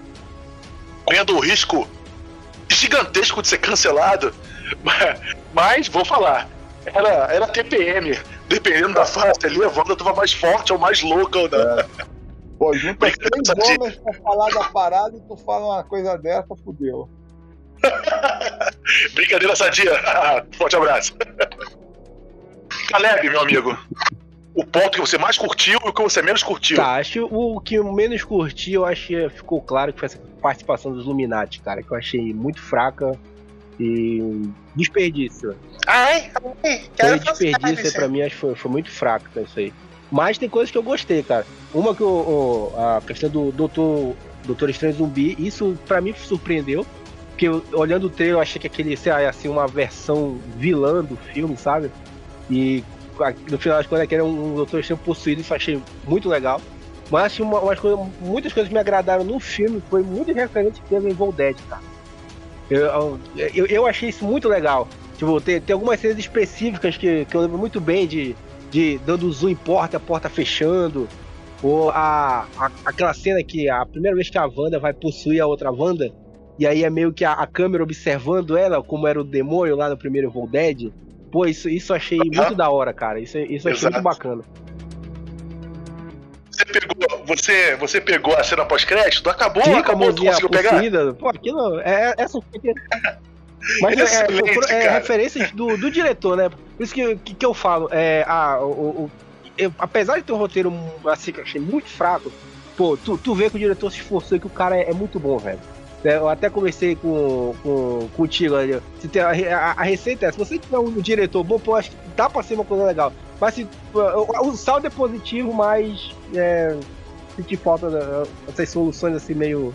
Correndo o risco gigantesco de ser cancelado, mas, vou falar. Era, era TPM. Dependendo da fase ali, a Wanda tava mais forte ou mais louca ou não. Pô, junta três homens pra falar da parada e tu fala uma coisa dessa, fudeu. *laughs* Brincadeira sadia. *laughs* Forte abraço. Caleb, meu amigo. O ponto que você mais curtiu e o que você menos curtiu. Tá, acho que o que eu menos curti, eu acho que ficou claro que foi essa participação dos Illuminati, cara, que eu achei muito fraca e desperdício. Ai, ai, Foi desperdício pra mim, acho que foi, foi muito fraco tá, isso aí. Mas tem coisas que eu gostei, cara. Uma que o, a questão do Doutor, Doutor Estranho Zumbi, isso pra mim surpreendeu. Porque eu- olhando o trailer, eu achei que aquele, sei lá, ia ser uma versão vilã do filme, sabe? E no final das contas, aquele era um Doutor Estranho possuído, isso eu achei muito legal. Mas que uma, umas coisas- muitas coisas que me agradaram no filme foi muito referente que teve em Evil Dead, cara. Eu, eu, eu achei isso muito legal. Tipo, tem, tem algumas cenas específicas que, que eu lembro muito bem de, de dando zoom em porta, a porta fechando. Ou a, a- aquela cena que a primeira vez que a Wanda vai possuir a outra Wanda, e aí é meio que a, a câmera observando ela, como era o demônio lá no primeiro Evil Dead. Pô, isso, isso eu achei muito da hora, cara. Isso, isso eu achei Exato. muito bacana. Você pegou, você, você pegou a cena pós-crédito? Acabou, Sim, acabou, tu conseguiu pegar? possuída. Pô, aquilo. É, essa. Mas é, é, Excelente, foram- é cara. referências do, do diretor, né? Por isso que, que, que eu falo. É, a, o, o- eu- apesar de ter um roteiro assim, que eu achei muito fraco, pô, tu, tu vê que o diretor se esforçou e que o cara é, é muito bom, velho. É, Eu até conversei com, com, contigo ali. Se a, a, a receita é: se você tiver um diretor bom, pô, acho que dá pra ser uma coisa legal. Mas se, o, o saldo é positivo, mas é, senti falta dessas soluções assim meio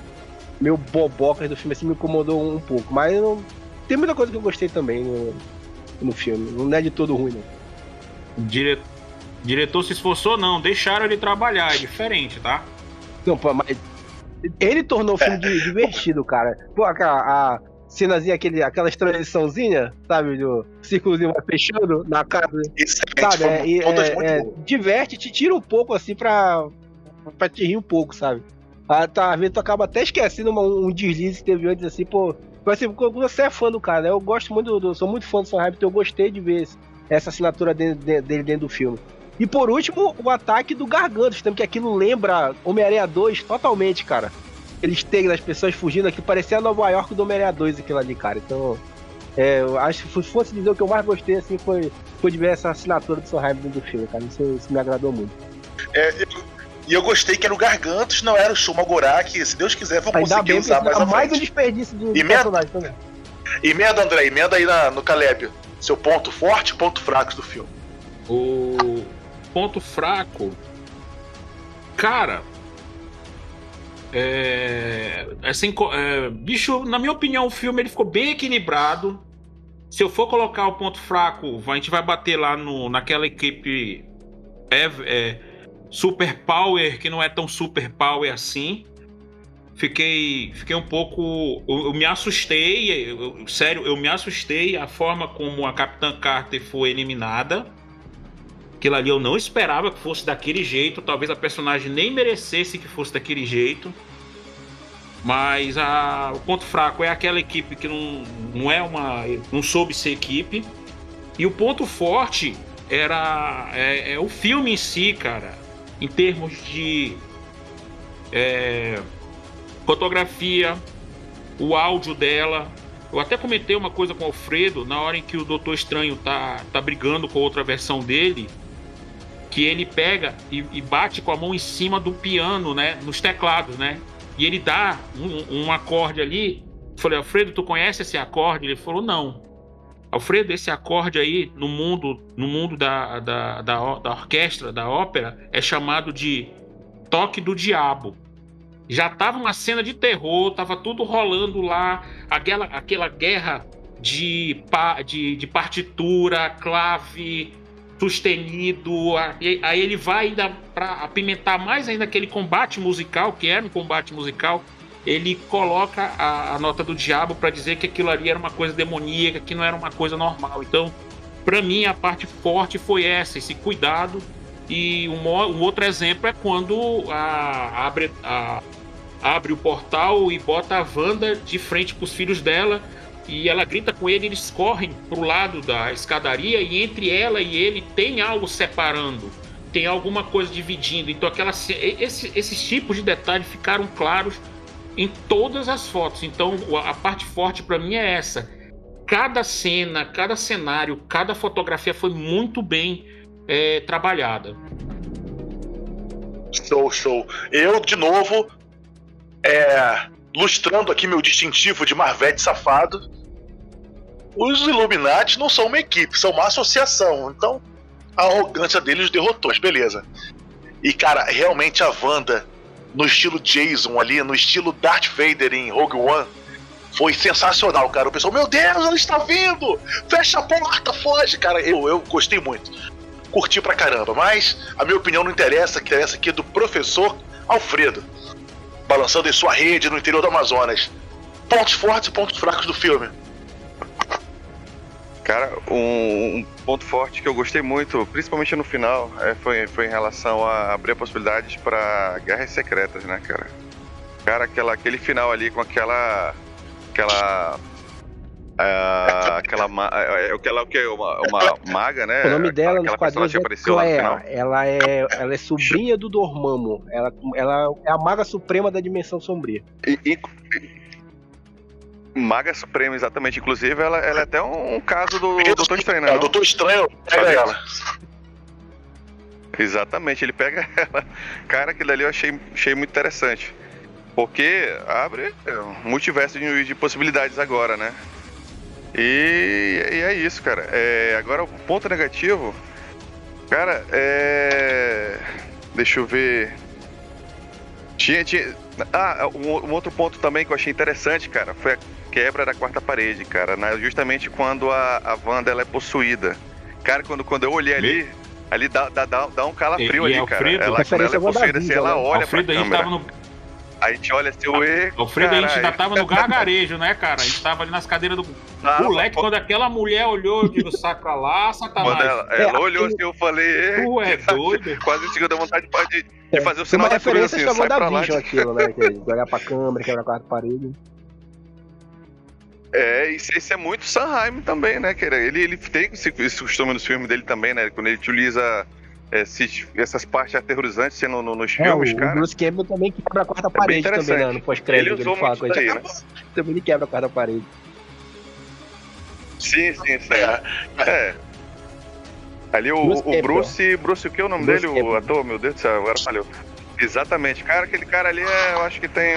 meio bobocas do filme assim me incomodou um, pouco, mas não, tem muita coisa que eu gostei também no, no filme, não é de todo ruim não. Dire... Diretor se esforçou, não. Deixaram ele trabalhar. É diferente, tá? Não, pô, mas ele tornou o filme di- *laughs* divertido, cara. Pô, aquela a cenazinha, aquele, aquelas transiçãozinha, sabe, do círculozinho vai fechando na casa, Excelente, sabe, é, e- todas é- é, boas. diverte, te tira um pouco assim pra, pra te rir um pouco, sabe. Ah, tá, vezes tu acaba até esquecendo uma- um deslize que teve antes, assim, pô. Mas assim, você é fã do cara, né? Eu gosto muito do. Sou muito fã do Sam Raimi, então eu gostei de ver essa assinatura dele, dele dentro do filme. E por último, o ataque do Gargantos, também, que aquilo lembra Homem-Aranha 2 totalmente, cara. Eles têm das pessoas fugindo aqui, parecia Nova York do Homem-Aranha 2 aquilo ali, cara. Então, é, eu acho que se fosse dizer o que eu mais gostei, assim, foi, foi de ver essa assinatura do dentro do filme, cara. Isso, isso me agradou muito. É, eu- e eu gostei que era o Gargantos, não era o Shumagorá, que se Deus quiser vamos Ainda conseguir bem, usar mais à mais um frente. desperdício de, de E mesmo- personagem também. Emenda, André, emenda aí na- no Caleb. Seu ponto forte e ponto fraco do filme. O ponto fraco. Cara. É. Assim, é, bicho, na minha opinião, o filme ele ficou bem equilibrado. Se eu for colocar o ponto fraco, a gente vai bater lá no, naquela equipe é, é, Super Power, que não é tão Super Power assim. Fiquei, fiquei um pouco. Eu, eu me assustei, eu- sério, eu me assustei a forma como a Capitã Carter foi eliminada. Aquilo ali eu não esperava que fosse daquele jeito. Talvez a personagem nem merecesse que fosse daquele jeito. Mas a, o ponto fraco é aquela equipe que não, não é uma. não soube ser equipe. E o ponto forte era é, é o filme em si, cara. Em termos de é, fotografia, o áudio dela. Eu até comentei uma coisa com o Alfredo na hora em que o Doutor Estranho tá, tá brigando com outra versão dele. Que ele pega e, e bate com a mão em cima do piano, né? Nos teclados, né? E ele dá um, um acorde ali. Eu falei, Alfredo, tu conhece esse acorde? Ele falou, não. Alfredo, esse acorde aí no mundo, no mundo da, da, da, da orquestra, da ópera, é chamado de toque do diabo. Já tava uma cena de terror, tava tudo rolando lá, aquela, aquela guerra de, de, de partitura, clave, sustenido. Aí ele vai ainda para apimentar mais ainda aquele combate musical, que era um combate musical. Ele coloca a, a nota do diabo para dizer que aquilo ali era uma coisa demoníaca, que não era uma coisa normal. Então, para mim, a parte forte foi essa, esse cuidado. E um, um outro exemplo é quando a, abre, a, abre o portal e bota a Wanda de frente para os filhos dela e ela grita com ele, eles correm pro lado da escadaria e entre ela e ele tem algo separando, tem alguma coisa dividindo. Então aquela esse, esses tipos de detalhes ficaram claros em todas as fotos. Então a parte forte para mim é essa. Cada cena, cada cenário, cada fotografia foi muito bem é, trabalhada. Show, show. Eu, de novo, é, lustrando aqui meu distintivo de Marvete safado, os Illuminati não são uma equipe, são uma associação. Então, a arrogância deles derrotou, beleza. E, cara, realmente a Wanda, no estilo Jason ali, no estilo Darth Vader em Rogue One, foi sensacional, cara. O pessoal, meu Deus, ela está vindo! Fecha a porta, foge, cara. Eu, eu gostei muito. Curti pra caramba, mas a minha opinião não interessa, interessa aqui é do professor Alfredo, balançando em sua rede no interior do Amazonas. Pontos fortes e pontos fracos do filme. Cara, um, um, ponto forte que eu gostei muito, principalmente no final, é, foi, foi em relação a abrir possibilidades para guerras secretas, né, cara? Cara, aquela, aquele final ali com aquela. aquela. Uh, *laughs* aquela, é, aquela o que uma, uma maga, né? O nome dela aquela nos quadrinhos é Claire. Ela é, ela é sobrinha do Dormammu. Ela, ela é a maga suprema da dimensão sombria. E, e, Maga Suprema, exatamente. Inclusive, ela, ela é até um, um caso do Doutor Estranho, né? É, o Doutor Estranho pega ela. Exatamente, ele pega *laughs* ela. Cara, aquilo ali eu achei, achei muito interessante. Porque abre um multiverso de, de possibilidades agora, né? E, e, é isso, cara. É, agora o ponto negativo. Cara, é. Deixa eu ver. Tinha. tinha... Ah, um, um, outro ponto também que eu achei interessante, cara, foi a quebra da quarta parede, cara, né? justamente quando a, a Wanda ela é possuída. Cara, quando, quando eu olhei ali, ali dá, dá, dá um calafrio e, ali, e cara. Ela, quando ela é possuída, assim, ela olha Alfredo, pra câmera. No... Aí a gente olha assim, ué. Alfredo, a gente ainda tava no gargarejo, né, cara? A gente tava ali nas cadeiras do. Ah, Moleque, quando aquela mulher olhou, eu digo, saca lá, sacanagem. Ela, ela é, olhou assim, eu falei, Tu é *laughs* doido? Quase segunda vontade de, de, fazer o sinal da cruz assim, sai pra lá. Aquilo, né? Que olhar pra câmera, quebrar a quarta parede. É, isso, isso, é muito Sanheim também, né, cara? Ele, ele tem esse, esse costume nos filmes dele também, né? Quando ele utiliza esses, essas partes aterrorizantes sendo no, nos é, filmes, o, cara. O Bruce Campbell também quebra a quarta é parede também, né, no pós-crédito. Ele usou ele fala, muito daí, né? Também ele quebra a quarta parede. Sim, sim, sim. É. é. Ali o Bruce, o Bruce, Bruce, o que é o nome Bruce dele? Campbell. O ator, meu Deus do céu, agora falhou. Exatamente. Cara, aquele cara ali, é, eu acho que tem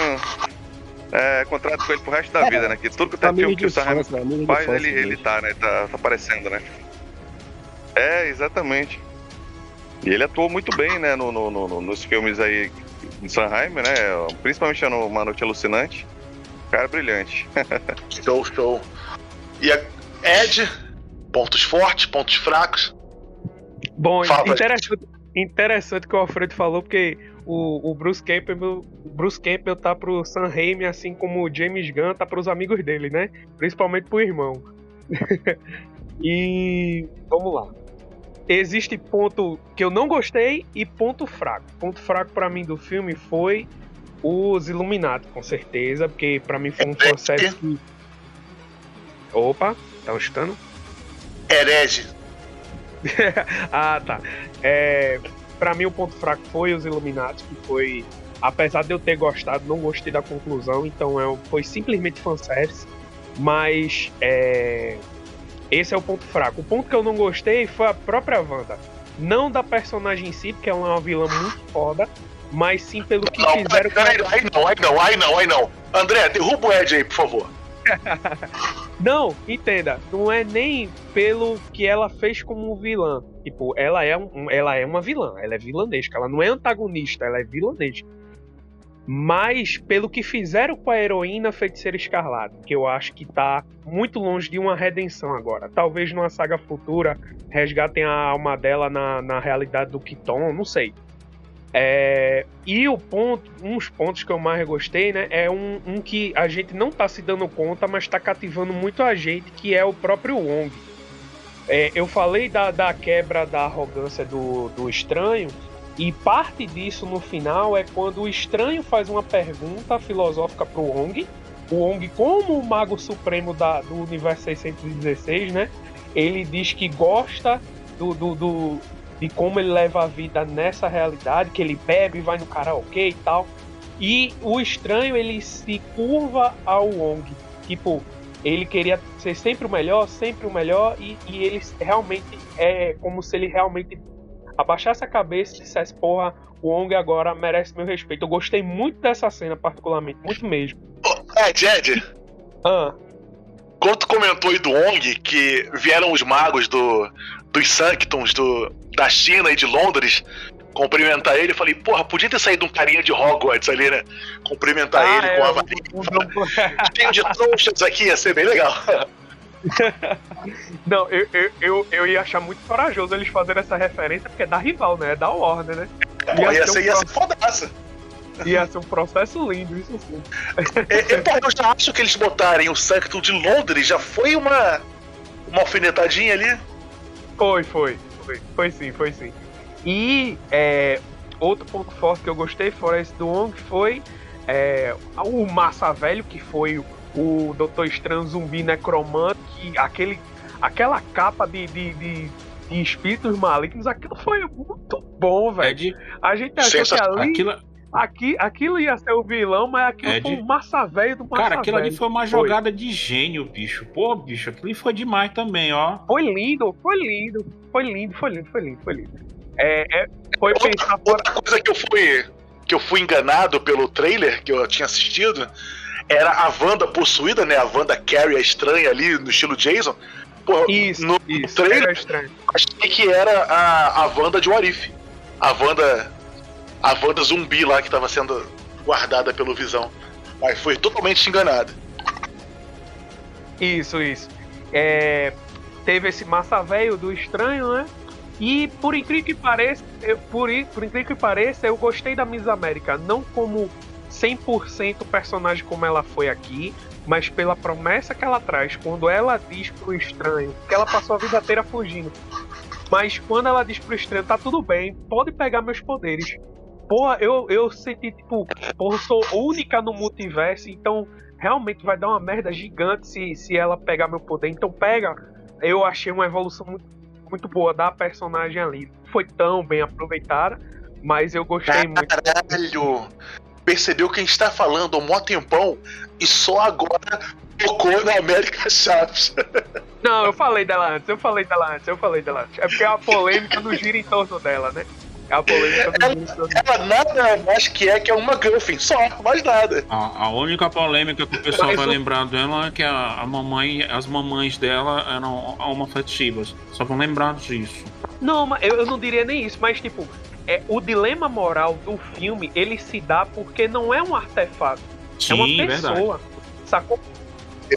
é, contrato com ele pro resto da é, vida, né? Que tudo que tem filme que o Sam né? faz, ele, ele tá, né? Tá, tá aparecendo, né? É, exatamente. E ele atuou muito bem, né, no, no, no nos filmes aí de Sanheim, né? Principalmente no Uma Noite Alucinante. Cara brilhante. *laughs* show, show. E a Ed, pontos fortes, pontos fracos. Bom, Fala, interessante, interessante que o Alfredo falou, porque o, o Bruce Campbell, Bruce Campbell tá pro Sam Raimi, assim como o James Gunn tá pros amigos dele, né? Principalmente pro irmão. *laughs* e vamos lá. Existe ponto que eu não gostei e ponto fraco. Ponto fraco para mim do filme foi Os Illuminati, com certeza, porque pra mim foi um fanservice que. Opa, tá escutando? Herege. *laughs* ah, tá. É, pra mim o ponto fraco foi os Illuminati, que foi. Apesar de eu ter gostado, não gostei da conclusão, então é, foi simplesmente fanservice. Mas é, esse é o ponto fraco. O ponto que eu não gostei foi a própria Wanda. Não da personagem em si, porque ela é uma vilã muito foda, mas sim pelo que Não, fizeram aí, aí não, aí não, aí não, aí não. André, derruba o Ed aí, por favor. *laughs* Não, entenda, não é nem pelo que ela fez como vilã. Tipo, ela é, um, ela é uma vilã, ela é vilanesca, ela não é antagonista, ela é vilanesca. Mas pelo que fizeram com a heroína Feiticeira Escarlate, que eu acho que tá muito longe de uma redenção agora. Talvez numa saga futura resgatem a alma dela na, na realidade do Kiton, não sei. É, e o ponto, uns pontos que eu mais gostei, né, é um, um que a gente não tá se dando conta, mas tá cativando muito a gente, que é o próprio Wong. É, eu falei da, da quebra da arrogância do, do estranho, e parte disso no final é quando o estranho faz uma pergunta filosófica pro Wong. O Wong, como o mago supremo da, do universo 616, né, ele diz que gosta do, do, do de como ele leva a vida nessa realidade, que ele bebe, vai no karaokê e tal. E o estranho, ele se curva ao Wong. Tipo, ele queria ser sempre o melhor, sempre o melhor, e, e ele realmente é como se ele realmente abaixasse a cabeça e dissesse, porra, o Wong agora merece meu respeito. Eu gostei muito dessa cena, particularmente, muito mesmo. Ed, Ed, Ah, quando tu comentou aí do Ong, que vieram os magos do, dos Sanctums do, da China e de Londres cumprimentar ele, eu falei, porra, podia ter saído um carinha de Hogwarts ali, né? Cumprimentar Ah, ele é, com a varinha. o grupo- Cheio de trouxas aqui, ia ser bem legal. *laughs* Não, eu, eu, eu, eu ia achar muito corajoso eles fazerem essa referência, porque é da rival, né? É da Warner, né? Pô, ia, ser ser, um ia ser fodaça. Ia ser um processo lindo, isso sim. É, é, eu já acho que eles botarem o Sanctum de Londres já foi uma, uma alfinetadinha ali. Foi, foi, foi, foi sim, foi sim. E é, outro ponto forte que eu gostei fora esse do Wong foi é, o Massa Velho, que foi o, o Doutor Estranho zumbi necromante, que aquele, aquela capa de, de, de, de espíritos malignos, aquilo foi muito bom, É velho. de. A gente achou que ali, Aquilo, aqui, aquilo ia ser o vilão, mas aquilo É foi de- o Massa Velho do Massa cara, aquilo ali Velho. foi uma jogada de gênio, bicho. Pô, bicho, aquilo ali foi demais também, ó. Foi lindo, foi lindo, foi lindo, foi lindo, foi lindo, foi lindo. É, é, foi Outra, pensar fora. outra coisa que eu fui que eu fui enganado pelo trailer que eu tinha assistido era a Wanda possuída, né? A Wanda Carrie, a estranha ali, no estilo Jason. Pô, Isso, no isso, trailer era estranho. achei que era a, a Wanda de Warif. A Wanda. A Wanda zumbi lá que tava sendo guardada pelo Visão. Mas foi totalmente enganado. Isso, isso. É, teve esse massa velho do estranho, né? E por incrível que pareça, eu, por, por incrível que pareça, eu gostei da Miss América, não como 100% personagem como ela foi aqui, mas pela promessa que ela traz quando ela diz pro estranho que ela passou a vida inteira fugindo. Mas quando ela diz pro estranho, tá tudo bem, pode pegar meus poderes. Porra, eu, eu senti, tipo, porra, eu sou única no multiverso, então realmente vai dar uma merda gigante se, se ela pegar meu poder. Então pega. Eu achei uma evolução muito, muito boa da personagem ali. Não foi tão bem aproveitada, mas eu gostei muito. Caralho! Percebeu quem está falando há um mó tempão e só agora tocou na América Chaves. Não, eu falei dela antes, eu falei dela antes, eu falei dela antes. É porque a polêmica não gira em torno dela, né? A polêmica dela. Ela nada mais que é que é uma Griffin, só, mais nada. A, a única polêmica que o pessoal vai lembrar dela é que a, a mamãe, as mamães dela eram homoafetivas. Só vão lembrar disso. Não, mas eu, eu não diria nem isso, mas tipo, é, o dilema moral do filme, ele se dá porque não é um artefato, é uma Sim, pessoa. verdade. Sacou?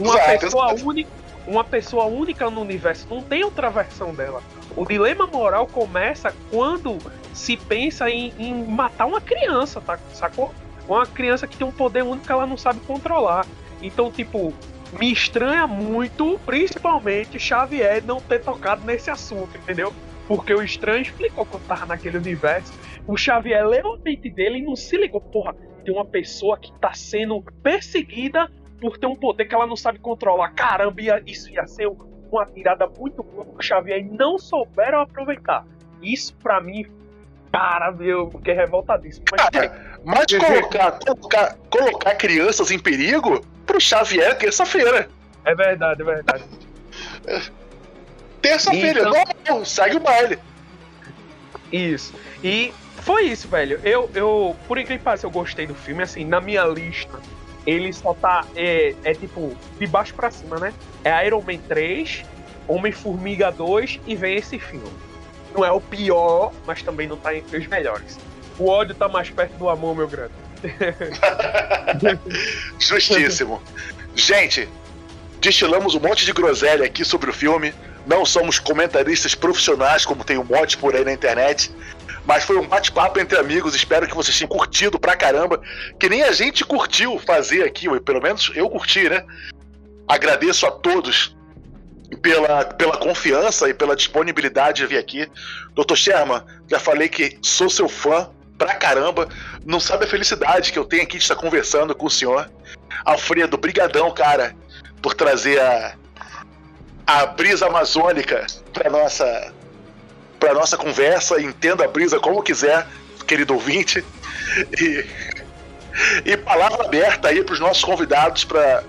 Uma Exato, pessoa exato. única, uma pessoa única no universo, não tem outra versão dela. O dilema moral começa quando se pensa em, em matar uma criança, tá? Sacou? Uma criança que tem um poder único que ela não sabe controlar. Então, tipo, me estranha muito, principalmente Xavier não ter tocado nesse assunto, entendeu? Porque o estranho explicou quando tava naquele universo. O Xavier leu a mente dele e não se ligou, porra. tem uma pessoa que tá sendo perseguida por ter um poder que ela não sabe controlar. Caramba, ia, isso ia ser uma tirada muito boa pro Xavier e não souberam aproveitar. Isso para mim, cara, eu fiquei revoltadíssimo. Mas, cara, mas colocar, colocar, colocar crianças em perigo pro Xavier é terça-feira. É verdade, é verdade. Terça-feira, então... não, segue o baile. Isso. E foi isso, velho. Eu, eu por incrível que pareça, eu gostei do filme. Assim, na minha lista, ele só tá. É, é tipo, de baixo para cima, né? É Iron Man 3, Homem-Formiga 2 e vem esse filme. Não é o pior, mas também não tá entre os melhores. O ódio tá mais perto do amor, meu grande. *laughs* Justíssimo. Gente, destilamos um monte de groselha aqui sobre o filme. Não somos comentaristas profissionais, como tem um monte por aí na internet. Mas foi um bate-papo entre amigos. Espero que vocês tenham curtido pra caramba. Que nem a gente curtiu fazer aqui, pelo menos eu curti, né? Agradeço a todos pela, pela confiança e pela disponibilidade de vir aqui. Doutor Sherman, já falei que sou seu fã pra caramba. Não sabe a felicidade que eu tenho aqui de estar conversando com o senhor. Alfredo, brigadão, cara, por trazer a, a brisa amazônica para nossa para nossa conversa, entenda a brisa como quiser, querido ouvinte. E, e palavra aberta aí para os nossos convidados para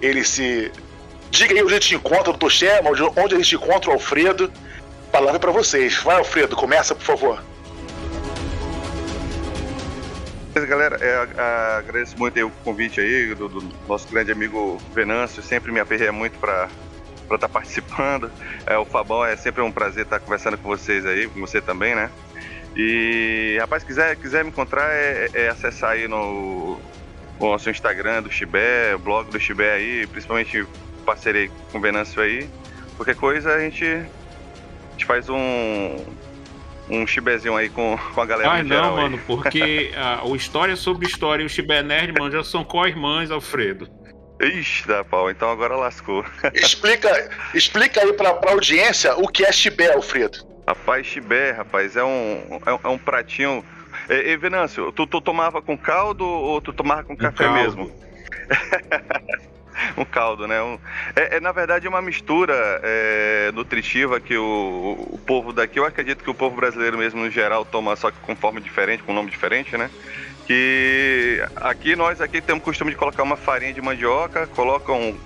eles se diga aí onde a gente encontra o Dr. Sherman, onde a gente encontra o Alfredo. Palavra para vocês. Vai, Alfredo, começa, por favor. Galera, é, agradeço muito o convite aí do, do, nosso grande amigo Venâncio, sempre me aperreia muito para para estar tá participando. É, o Fabão, é sempre um prazer estar tá conversando com vocês aí, com você também, né? E, rapaz, quiser, quiser me encontrar, é, é acessar aí no, no nosso Instagram do Chibé, o blog do Chibé aí, principalmente parceria com o Venâncio aí. Qualquer coisa a gente, a gente faz um, um chibezinho aí com, *laughs* com a galera. Ah, não, mano, porque a, *laughs* o História sobre História e o Chibé Nerd, mano, já são co-irmãs, Alfredo. Ixi, dá pau, então agora lascou. *laughs* explica, explica aí pra, pra audiência o que é chibé, Alfredo. Rapaz, chibé, rapaz, é um, é, é um pratinho. E, e Venâncio, tu, tu, tomava com caldo ou tu tomava com um café caldo. mesmo? *laughs* um caldo, né? Um, é, é, na verdade uma mistura é, nutritiva que o, o povo daqui, eu acredito que o povo brasileiro mesmo no geral toma só que com forma diferente, com nome diferente, né? Que aqui nós aqui temos o costume de colocar uma farinha de mandioca, coloca um,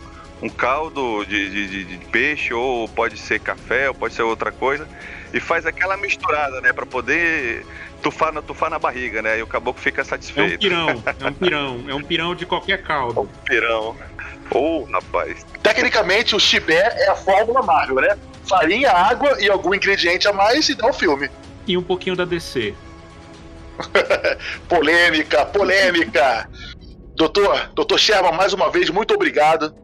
um caldo de, de, de, peixe, ou pode ser café, ou pode ser outra coisa, e faz aquela misturada, né, para poder tufar na, tufar na barriga, né, e o caboclo fica satisfeito. É um pirão, *laughs* é um pirão, é um pirão de qualquer caldo. É um pirão. Ou, oh, rapaz. Tecnicamente, o chibé é a fórmula Marvel, né? Farinha, água e algum ingrediente a mais e dá o filme. E um pouquinho da DC. *laughs* polêmica, polêmica. Doutor, doutor Sherman, mais uma vez, muito obrigado.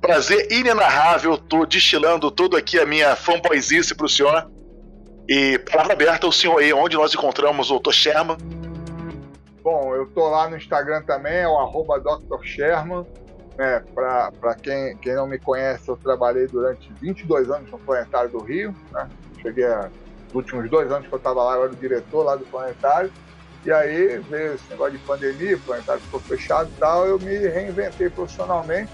Prazer inenarrável. Tô destilando todo aqui a minha fanboyzice pro senhor. E palavra aberta ao senhor aí, onde nós encontramos o doutor Sherman. Bom, eu tô lá no Instagram também, é o arroba Dr. Sherman. É, para quem, quem não me conhece, eu trabalhei durante 22 anos no Planetário do Rio. Né? Cheguei a últimos dois anos que eu estava lá, eu era o diretor lá do Planetário. E aí veio esse negócio de pandemia, o Planetário ficou fechado e tal, eu me reinventei profissionalmente.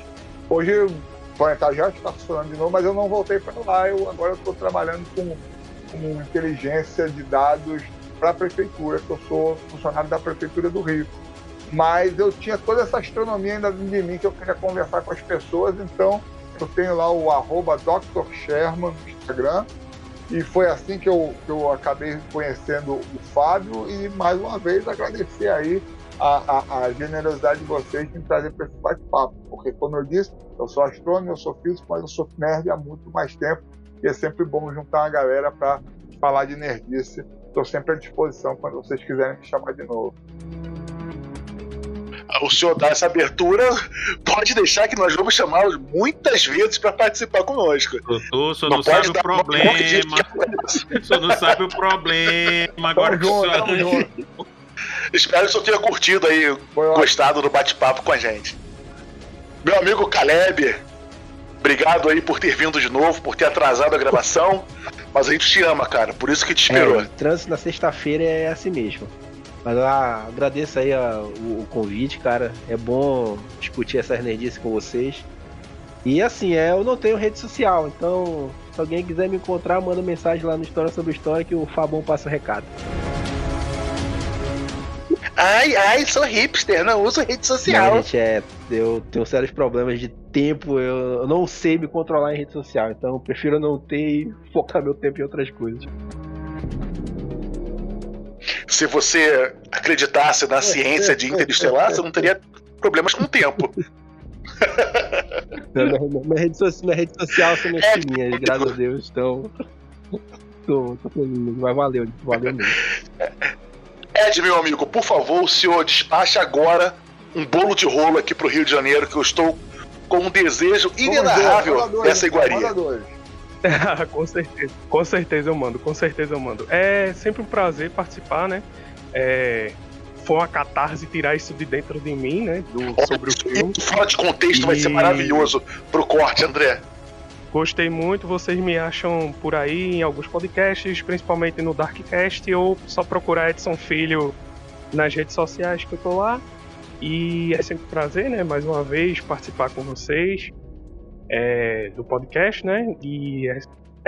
Hoje o Planetário já está funcionando de novo, mas eu não voltei para lá. Eu agora estou trabalhando com, com inteligência de dados para a prefeitura, que eu sou funcionário da prefeitura do Rio. Mas eu tinha toda essa astronomia ainda de mim que eu queria conversar com as pessoas, então eu tenho lá o arroba Dr. Sherman no Instagram, e foi assim que eu, que eu acabei conhecendo o Fábio e mais uma vez agradecer aí a, a, a generosidade de vocês em trazer para esse bate-papo. Porque, como eu disse, eu sou astrônomo, eu sou físico, mas eu sou nerd há muito mais tempo e é sempre bom juntar uma galera para falar de nerdice. Estou sempre à disposição quando vocês quiserem me chamar de novo o senhor dá essa abertura, pode deixar que nós vamos chamá-los muitas vezes para participar conosco. Doutor, o senhor não, não sabe o problema. O senhor não sabe o problema. Agora que o senhor... Espero que o senhor tenha curtido aí, gostado do bate-papo com a gente. Meu amigo Caleb, obrigado aí por ter vindo de novo, por ter atrasado a gravação. Mas a gente te ama, cara, por isso que te esperou. É, o trânsito na sexta-feira é assim mesmo. Mas ah, agradeço aí a- o, o convite, cara. É bom discutir essas nerdices com vocês. E assim, é, eu não tenho rede social, então se alguém quiser me encontrar, manda mensagem lá no História sobre História que o Fabão passa o recado. Ai, ai, sou hipster, não uso rede Não, social. gente, é, eu tenho sérios problemas de tempo, eu, não sei me controlar em rede social, então prefiro não ter e focar meu tempo em outras coisas. Se você acreditasse na ciência de Interestelar, você não teria problemas com o tempo. Na, na- na rede, so- na rede social são minhas É, filhinhas, tipo, graças a Deus, então. Tô, tô feliz, mas valeu, valeu mesmo. Ed, meu amigo, por favor, o senhor despacha agora um bolo de rolo aqui pro Rio de Janeiro, que eu estou com um desejo inenarrável dois, dessa iguaria. Manda dois. *laughs* com certeza, com certeza eu mando, com certeza eu mando. É sempre um prazer participar, né? É, foi uma catarse tirar isso de dentro de mim, né? Do, sobre o filme. Fora de contexto vai ser E- maravilhoso pro corte, André. Gostei muito, vocês me acham por aí em alguns podcasts, principalmente no Darkcast, ou só procurar Edson Filho nas redes sociais que eu tô lá. E é sempre um prazer, né? Mais uma vez, participar com vocês é, do podcast, né? E é,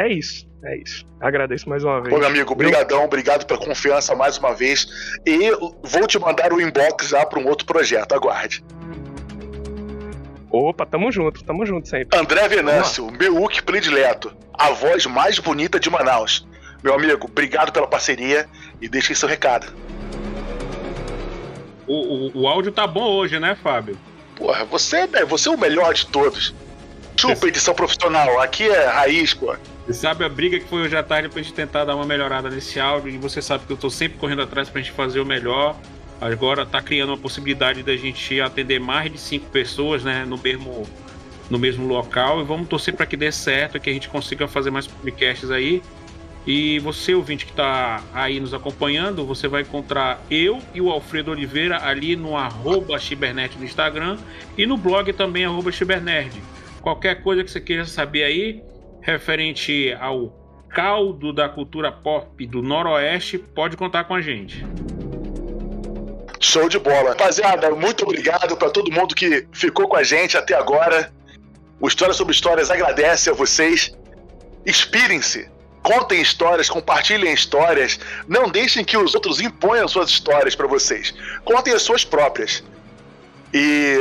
é isso, é isso. Agradeço mais uma vez. Pô, meu amigo, brigadão, obrigado pela confiança mais uma vez. E vou te mandar o inbox já para um outro projeto, aguarde. Opa, tamo junto, tamo junto sempre. André Venâncio, meu Uki predileto, a voz mais bonita de Manaus. Meu amigo, obrigado pela parceria e deixe seu recado. O, o, o áudio tá bom hoje, né, Fábio? Porra, você, é- você é o melhor de todos. Chupa edição profissional, aqui é raiz, pô. Você sabe a briga que foi hoje à tarde pra gente tentar dar uma melhorada nesse áudio, e você sabe que eu tô sempre correndo atrás pra gente fazer o melhor. Agora tá criando uma possibilidade da gente atender mais de cinco pessoas, né, no mesmo, no mesmo local. E vamos torcer para que dê certo que a gente consiga fazer mais podcasts aí. E você, ouvinte que tá aí nos acompanhando, você vai encontrar eu e o Alfredo Oliveira ali no arroba Cibernerd no Instagram e no blog também, arroba Cibernerd. Qualquer coisa que você queira saber aí, referente ao caldo da cultura pop do Noroeste, pode contar com a gente. Show de bola. Rapaziada, muito obrigado para todo mundo que ficou com a gente até agora. O História sobre Histórias agradece a vocês. Inspirem-se. Contem histórias, compartilhem histórias. Não deixem que os outros imponham suas histórias para vocês. Contem as suas próprias. E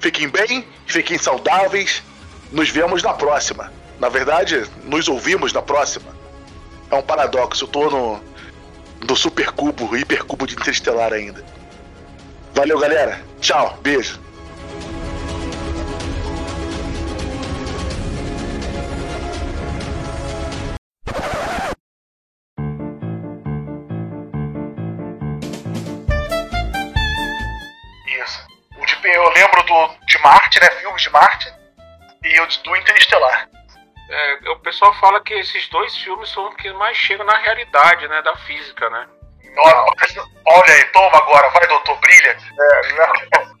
fiquem bem, fiquem saudáveis. Nos vemos na próxima. Na verdade, nos ouvimos na próxima. É um paradoxo. Eu tô no, no supercubo, hipercubo de interestelar ainda. Valeu, galera. Tchau. Beijo. Isso. O de, eu lembro do, de Marte, né? Filmes de Marte. E o de- do Interestelar. É, o pessoal fala que esses dois filmes são os que mais chegam na realidade, né, da física, né? Olha, olha aí, toma agora. Vai, doutor. Brilha. É, não. *laughs*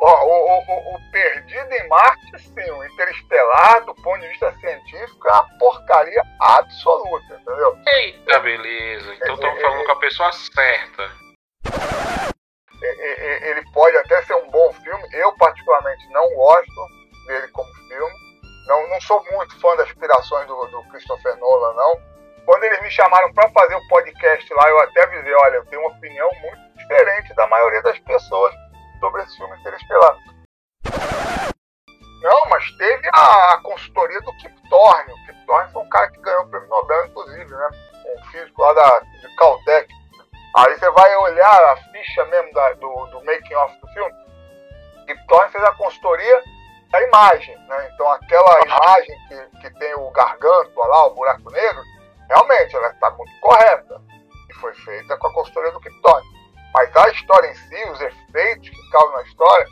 Ó, o, o, o, Perdido em Marte, sim. O Interestelar, do ponto de vista científico, é uma porcaria absoluta, entendeu? Eita, beleza. Então estamos falando com a pessoa certa. Ele pode até ser um bom filme. Eu, particularmente, não gosto dele como filme. Não, não sou muito fã das aspirações do, do Christopher Nolan, não. Quando eles me chamaram para fazer o podcast lá, eu até avisei, olha, eu tenho uma opinião muito diferente da maioria das pessoas sobre esse filme Interestelar. Não, mas teve a, a consultoria do Kip Thorne. O Kip Thorne foi um cara que ganhou o prêmio Nobel, inclusive, né? Um físico lá da, de Caltech. Aí você vai olhar a ficha mesmo da- do, do making off do filme. Kip Thorne fez a consultoria da imagem, né? Então aquela imagem que, que tem o garganto lá, o buraco negro, realmente ela está muito correta. E foi feita com a consultoria do Thorne. Mas a história em si, os efeitos que causam na história,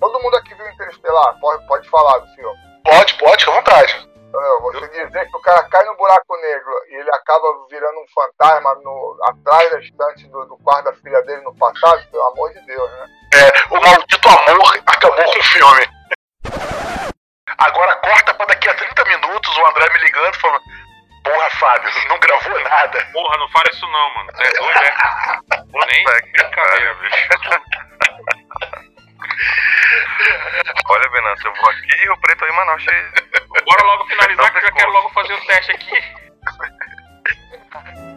todo mundo aqui viu Interestelar, pode, pode falar do filme. Pode, pode, à vontade. Entendeu? Você dizer que o cara cai no buraco negro e ele acaba virando um fantasma no, atrás da estante do, do quarto da filha dele no passado, pelo amor de Deus, né? É, o maldito amor acabou com o filme. Agora corta pra daqui a 30 minutos o André me ligando falando: Porra, Fábio, *laughs* não gravou nada. Porra, não fala isso não, mano. É doido, é? Nem Puta que brincadeira, bicho. *laughs* Olha, Venâncio, eu vou aqui e o preto aí, Manaus. Bora logo finalizar que eu já quero logo fazer o teste aqui. *laughs*